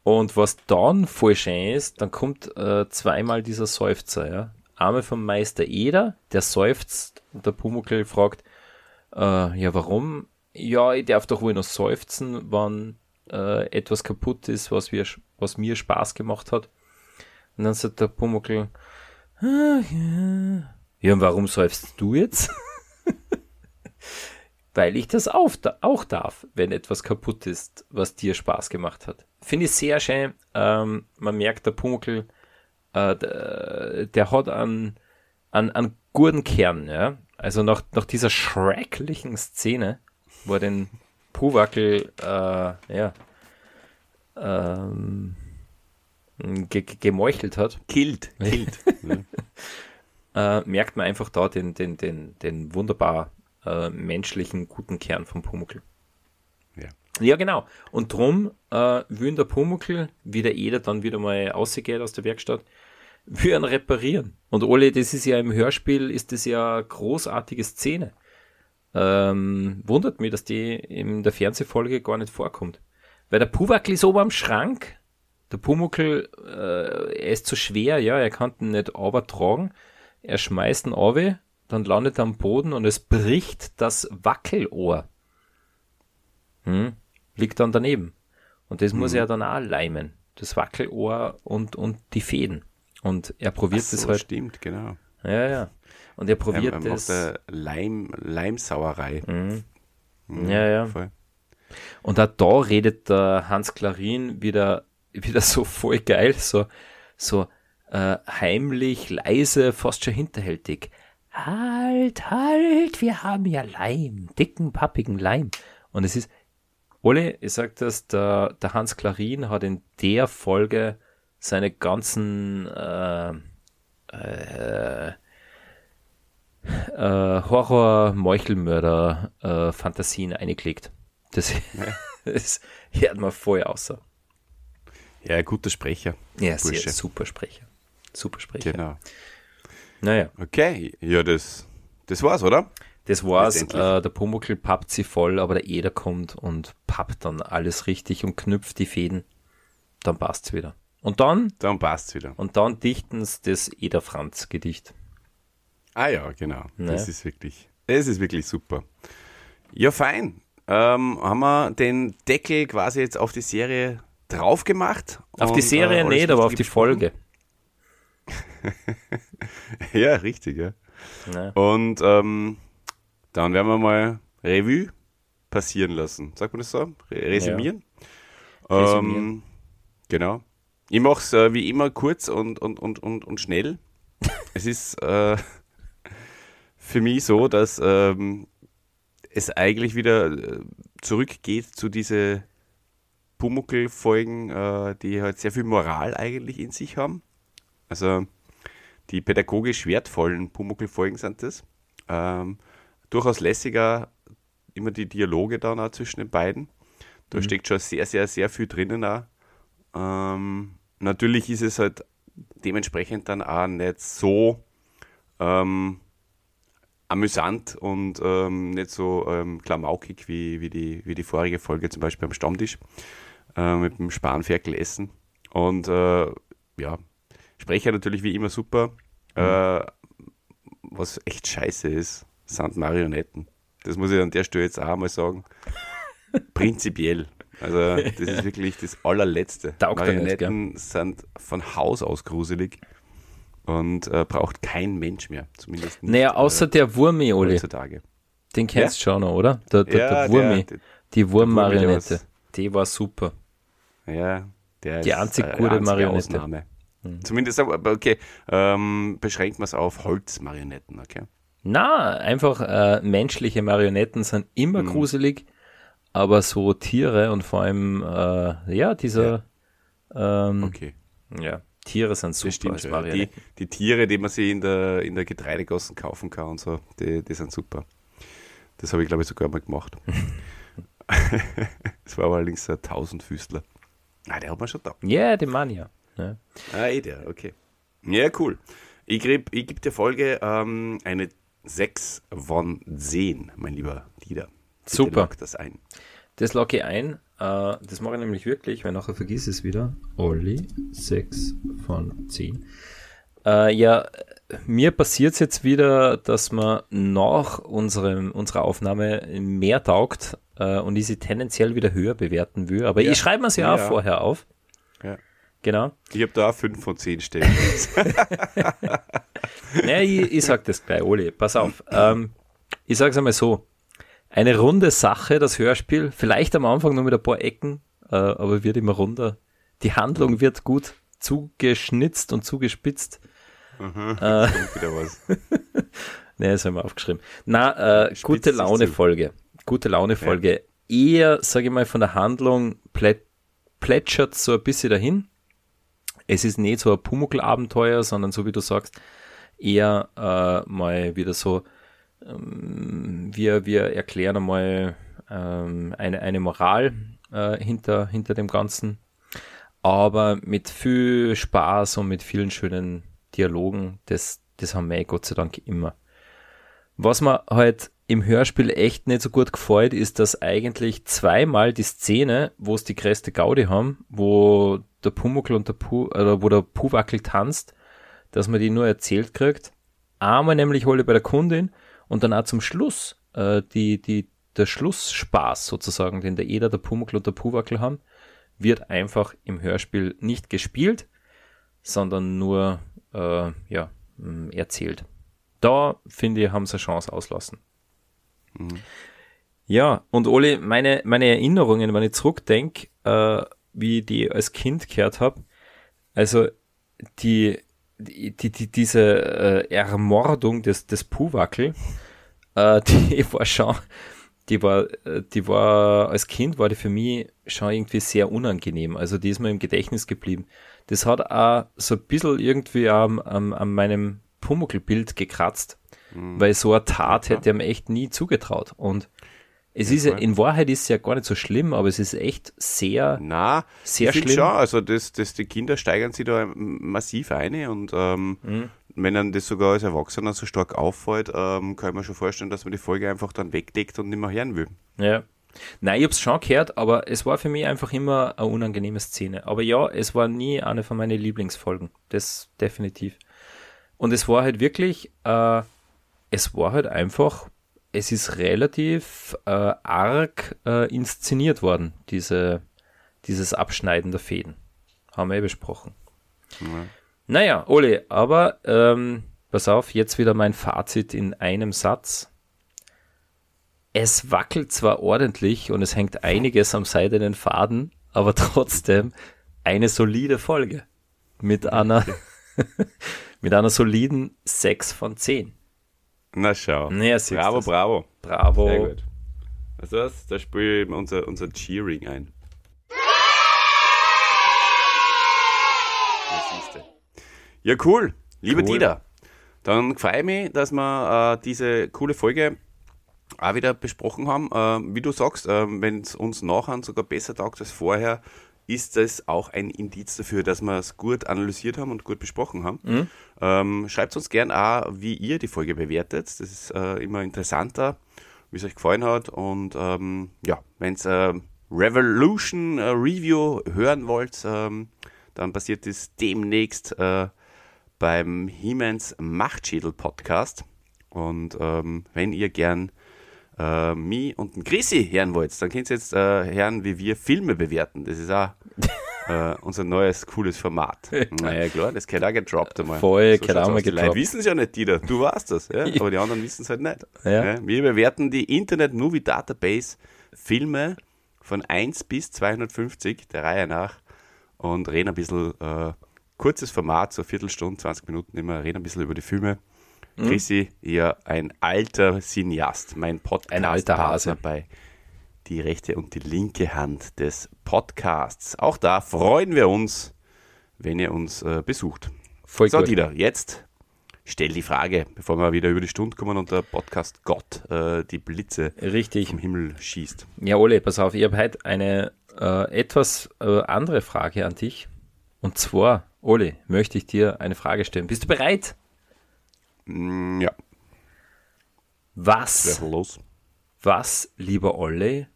Und was dann voll schön ist, dann kommt äh, zweimal dieser Seufzer, ja. Einmal vom Meister Eder, der seufzt und der Pumuckl fragt, äh, ja, warum? Ja, ich darf doch wohl noch seufzen, wann äh, etwas kaputt ist, was, wir, was mir Spaß gemacht hat. Und dann sagt der Pumuckl, ah, ja. ja, und warum seufzt du jetzt? Weil ich das auf, auch darf, wenn etwas kaputt ist, was dir Spaß gemacht hat. Finde ich sehr schön. Ähm, man merkt, der Pumuckl, äh, der, hat einen, einen, einen guten Kern. Ja? Also nach, nach dieser schrecklichen Szene, wo er den Puwackel äh, ja, ähm, ge ge- gemeuchelt hat, Killt, killt. äh, merkt man einfach da den, den, den, den wunderbar äh, menschlichen, guten Kern vom Pumuckl. Ja. Ja, genau. Und drum äh, will der Pumuckl, wie der Eder dann wieder mal rausgeht aus der Werkstatt, ihn reparieren. Und Ole, das ist ja im Hörspiel, ist das ja eine großartige Szene. Ähm, wundert mich, dass die in der Fernsehfolge gar nicht vorkommt. Weil der Puwackel ist oben am Schrank, der Pumuckl, äh, er ist zu schwer, ja, er kann ihn nicht tragen. Er schmeißt ihn runter, dann landet er am Boden und es bricht das Wackelohr. Hm? Liegt dann daneben. Und das muss er dann auch leimen. Das Wackelohr und, und die Fäden. Und er probiert Ach so, das halt. stimmt, genau. Ja, ja. Und er probiert er macht das. eine Leim, Leimsauerei. Mhm, Ja, ja. Voll. Und auch da redet der Hans Klarin wieder, wieder so voll geil, so, so äh, heimlich, leise, fast schon hinterhältig. Halt, halt, wir haben ja Leim, dicken, pappigen Leim. Und es ist, Ole, ich sag das, der, der Hans Klarin hat in der Folge seine ganzen äh, äh, äh, Horror-Meuchelmörder-Fantasien eingelegt. Das, das hört man vorher außer. Ja, guter Sprecher. Ja, sehr super Sprecher. Super Sprecher. Genau. Naja, Okay, ja, das, das war's, oder? das war's. Äh, der Pumuckl pappt sie voll, aber der Eder kommt und pappt dann alles richtig und knüpft die Fäden. Dann passt's wieder. Und dann, Dann passt's wieder. und dann dichten's das Eder Franz Gedicht. Ah ja, genau. Das Ne? ist wirklich, das ist wirklich super. Ja, fein. Ähm, haben wir den Deckel quasi jetzt auf die Serie drauf gemacht? Auf die und, Serie äh, nicht, aber auf die Folge. Ja, richtig, ja. Ne? Und ähm, dann werden wir mal Revue passieren lassen. Sagt man das so? Re resümieren? Resümieren. Ähm, genau. Ich mache es äh, wie immer kurz und, und, und, und, und schnell. es ist äh, für mich so, dass ähm, es eigentlich wieder äh, zurückgeht zu diese Pumuckl-Folgen, äh, die halt sehr viel Moral eigentlich in sich haben. Also die pädagogisch wertvollen Pumuckl-Folgen sind das. Ähm, durchaus lässiger, immer die Dialoge dann auch zwischen den beiden. Da steckt schon sehr, sehr, sehr viel drinnen auch. Ähm, natürlich ist es halt dementsprechend dann auch nicht so ähm, amüsant und ähm, nicht so ähm, klamaukig wie, wie, die, wie die vorige Folge, zum Beispiel am Stammtisch äh, mit dem Spanferkel essen. Und äh, ja, Sprecher natürlich wie immer super. Äh, was echt scheiße ist, sind Marionetten. Das muss ich an der Stelle jetzt auch mal sagen. Prinzipiell. Also, das ist wirklich das allerletzte. Taugt er nicht, Marionetten sind von Haus aus gruselig und äh, braucht kein Mensch mehr. Zumindest nicht Naja, außer der Wurmi, äh, Oli. heutzutage. Den kennst du schon noch, oder? Der, der, Ja, der Wurmi. der- die Wurmmarionette. Die war super. Ja, der Die ist einzig gute einzige Marionette. Hm. Ausnahme. Zumindest, aber okay, ähm, beschränkt man es auf Holzmarionetten, okay? Na, einfach äh, menschliche Marionetten sind immer Mhm. gruselig, aber so Tiere und vor allem, äh, ja, dieser, ähm, Okay. ja, Tiere sind super Das stimmt ja. Die, die Tiere, die man sich in der, in der Getreidegassen kaufen kann und so, die, die sind super. Das habe ich, glaube ich, sogar mal gemacht. das war allerdings ein Tausendfüßler. Ah, der hat man schon da. Ja, die Mania. Ja. Ah, eh der, okay. Ja, cool. Ich gebe ich geb der Folge ähm, eine 6 von 10, mein lieber Dieter. Bitte Super. das ein. Das locke ich ein. Äh, das mache ich nämlich wirklich, weil nachher vergiss es wieder. Olli, 6 von 10. Äh, ja, mir passiert es jetzt wieder, dass man nach unserem, unserer Aufnahme mehr taugt äh, und ich sie tendenziell wieder höher bewerten will. Aber Ja. ich schreibe mir sie auch Ja. vorher auf. Ja. Genau. Ich habe da 5 von 10 stehen. Naja, ich, ich sag das gleich, Oli, pass auf. Ähm, ich sag's einmal so. Eine runde Sache, das Hörspiel, vielleicht am Anfang nur mit ein paar Ecken, äh, aber wird immer runder. Die Handlung wird gut zugeschnitzt und zugespitzt. Kommt wieder was. Ne, das haben wir aufgeschrieben. Na, äh, gute sich Laune zu. Folge. Gute Laune Folge. Eher, sage ich mal, von der Handlung plä plätschert so ein bisschen dahin. Es ist nicht so ein Pumuckl-Abenteuer, sondern so wie du sagst, eher äh, mal wieder so, ähm, wir, wir erklären einmal ähm, eine, eine Moral äh, hinter, hinter dem Ganzen, aber mit viel Spaß und mit vielen schönen Dialogen, das, das haben wir eh Gott sei Dank immer. Was mir halt im Hörspiel echt nicht so gut gefällt, ist, dass eigentlich zweimal die Szene, wo es die größte Gaudi haben, wo der Pumuckl und der Puh, oder wo der Puhwackel tanzt, dass man die nur erzählt kriegt. Einmal nämlich hole bei der Kundin und dann auch zum Schluss äh, die, die, der Schlussspaß sozusagen, den der Eder, der Pumuckl und der Puwackel haben, wird einfach im Hörspiel nicht gespielt, sondern nur äh, ja, erzählt. Da, finde ich, haben sie eine Chance auslassen. Ja, und Oli, meine, meine Erinnerungen, wenn ich zurückdenke, äh, wie ich die als Kind gehört habe, also die, die, die, die diese äh, Ermordung des, des Puwackel, äh, die war schon, die war, äh, die war, als Kind war die für mich schon irgendwie sehr unangenehm. Also die ist mir im Gedächtnis geblieben. Das hat auch so ein bisschen irgendwie am, am, an meinem Pumuckl-Bild gekratzt, weil so eine Tat hätte er mir echt nie zugetraut. Und es ist ja, in Wahrheit ist es ja gar nicht so schlimm, aber es ist echt sehr, Na, Sehr schlimm. schon, also das, das, die Kinder steigern sich da massiv ein und ähm, Mhm. wenn dann das sogar als Erwachsener so stark auffällt, ähm, kann ich mir schon vorstellen, dass man die Folge einfach dann weglegt und nicht mehr hören will. Ja. Nein, ich hab's schon gehört, aber es war für mich einfach immer eine unangenehme Szene. Aber ja, es war nie eine von meinen Lieblingsfolgen. Das definitiv. Und es war halt wirklich, äh, es war halt einfach, es ist relativ äh, arg äh, inszeniert worden, diese, dieses Abschneiden der Fäden. Haben wir eh besprochen. Naja, Ole, aber ähm, pass auf, jetzt wieder mein Fazit in einem Satz. Es wackelt zwar ordentlich und es hängt einiges am seidenen Faden, aber trotzdem eine solide Folge. Mit einer, mit einer soliden 6 von 10. Na schau. Siehst bravo, du's. bravo. Bravo. Sehr gut. Was ist das? Da spiele ich unser, unser Cheering ein. Das. Ja, cool. Lieber Cool. Dieter, dann freue ich mich, dass wir äh, diese coole Folge auch wieder besprochen haben. Äh, wie du sagst, äh, wenn es uns nachher sogar besser taugt als vorher, ist das auch ein Indiz dafür, dass wir es gut analysiert haben und gut besprochen haben. Ähm, schreibt uns gern auch, wie ihr die Folge bewertet. Das ist äh, immer interessanter, wie es euch gefallen hat. Und ähm, ja, wenn ihr Revolution äh, Review hören wollt, ähm, dann passiert das demnächst äh, beim Hiemens Machtschädel Podcast. Und ähm, wenn ihr gern äh, mich und den Chrissy hören wollt, dann könnt ihr jetzt äh, hören, wie wir Filme bewerten. Das ist auch äh, unser neues, cooles Format. naja, klar, das gehört auch gedroppt einmal. Voll, gehört schaut's auch mal aus. Die Leute gedroppt. wissen es ja nicht, Dieter. Du warst das, ja? aber die anderen wissen es halt nicht. Ja. Wir bewerten die Internet Movie Database Filme von 1 bis 250 der Reihe nach und reden ein bisschen äh, kurzes Format, so Viertelstunde, 20 Minuten immer, reden ein bisschen über die Filme. Mhm. Chrissy, ja, ein alter Cineast, mein Podcast. Ein alter Hase. bei die rechte und die linke Hand des Podcasts. Auch da freuen wir uns, wenn ihr uns äh, besucht. Voll so, gut. Dieter, jetzt stell die Frage, bevor wir wieder über die Stunde kommen und der Podcast Gott äh, die Blitze Richtig. vom Himmel schießt. Ja, Ole, pass auf, ich habe heute eine äh, etwas äh, andere Frage an dich. Und zwar, Ole, möchte ich dir eine Frage stellen. Bist du bereit? Mm, ja, Was, los. was, lieber Ole,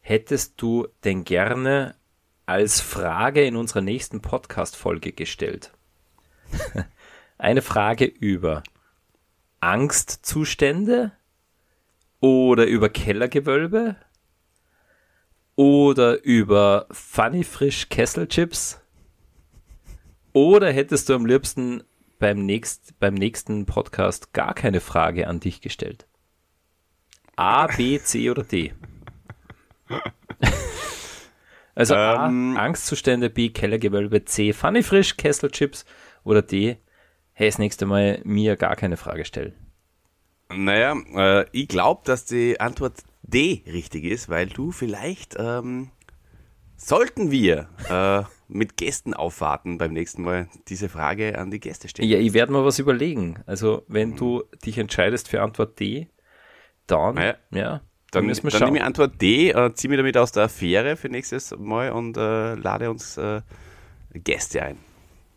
hättest du denn gerne als Frage in unserer nächsten Podcast-Folge gestellt? Eine Frage über Angstzustände oder über Kellergewölbe oder über Funny Frisch Kesselchips oder hättest du am liebsten beim, nächst, beim nächsten Podcast gar keine Frage an dich gestellt? A, B, C oder D? Also Ähm. A, Angstzustände, B, Kellergewölbe, C, Funny Frisch, Kesselchips oder D, hey, das nächste Mal mir gar keine Frage stellen. Naja, äh, ich glaube, dass die Antwort D richtig ist, weil du vielleicht, ähm, sollten wir äh, mit Gästen aufwarten beim nächsten Mal, diese Frage an die Gäste stellen. Ja, ich werde mal was überlegen. Also, wenn du dich entscheidest für Antwort D, dann, Ja. ja, dann, Dann, müssen wir dann schauen. nehme ich Antwort D, äh, zieh mich damit aus der Affäre für nächstes Mal und äh, lade uns äh, Gäste ein,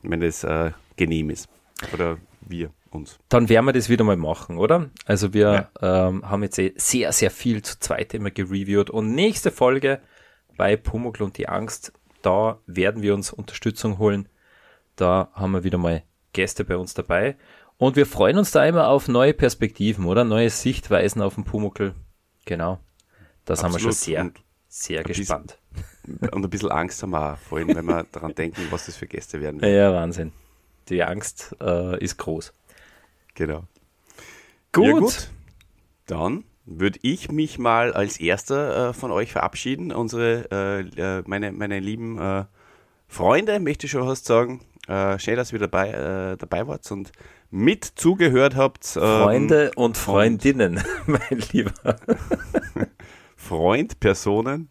wenn das äh, genehm ist. Oder wir uns. Dann werden wir das wieder mal machen, oder? Also wir ähm, haben jetzt eh sehr, sehr viel zu zweit immer gereviewt und nächste Folge bei Pumuckl und die Angst, da werden wir uns Unterstützung holen. Da haben wir wieder mal Gäste bei uns dabei Und wir freuen uns da immer auf neue Perspektiven, oder? Neue Sichtweisen auf den Pumuckel. Genau. Das haben wir schon Absolut. sehr, Und sehr bisschen- gespannt. Und ein bisschen Angst haben wir auch, vor allem, wenn wir daran denken, was das für Gäste werden. Ja, Wahnsinn. Die Angst äh, ist groß. Genau. Gut. Ja, gut. Dann würde ich mich mal als erster äh, von euch verabschieden. Unsere, äh, äh, meine, meine lieben äh, Freunde, möchte ich schon fast sagen. Äh, schön, dass ihr dabei, äh, dabei wart und mit zugehört habt. Ähm, Freunde und Freundinnen, mein Lieber. Freund, Personen.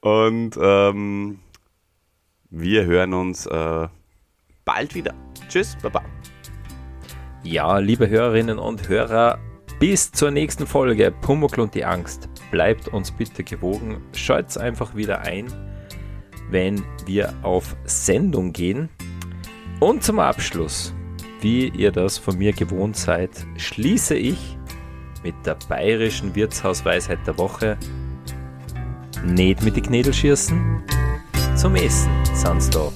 und ähm, wir hören uns bald wieder. Tschüss, baba. Ja, liebe Hörerinnen und Hörer, bis zur nächsten Folge Pumuckl und die Angst. Bleibt uns bitte gewogen. Schaut einfach wieder ein, wenn wir auf Sendung gehen. Und zum Abschluss, wie ihr das von mir gewohnt seid, schließe ich mit der bayerischen Wirtshausweisheit der Woche. Nicht mit die Knädel schießen, zum Essen sind's da.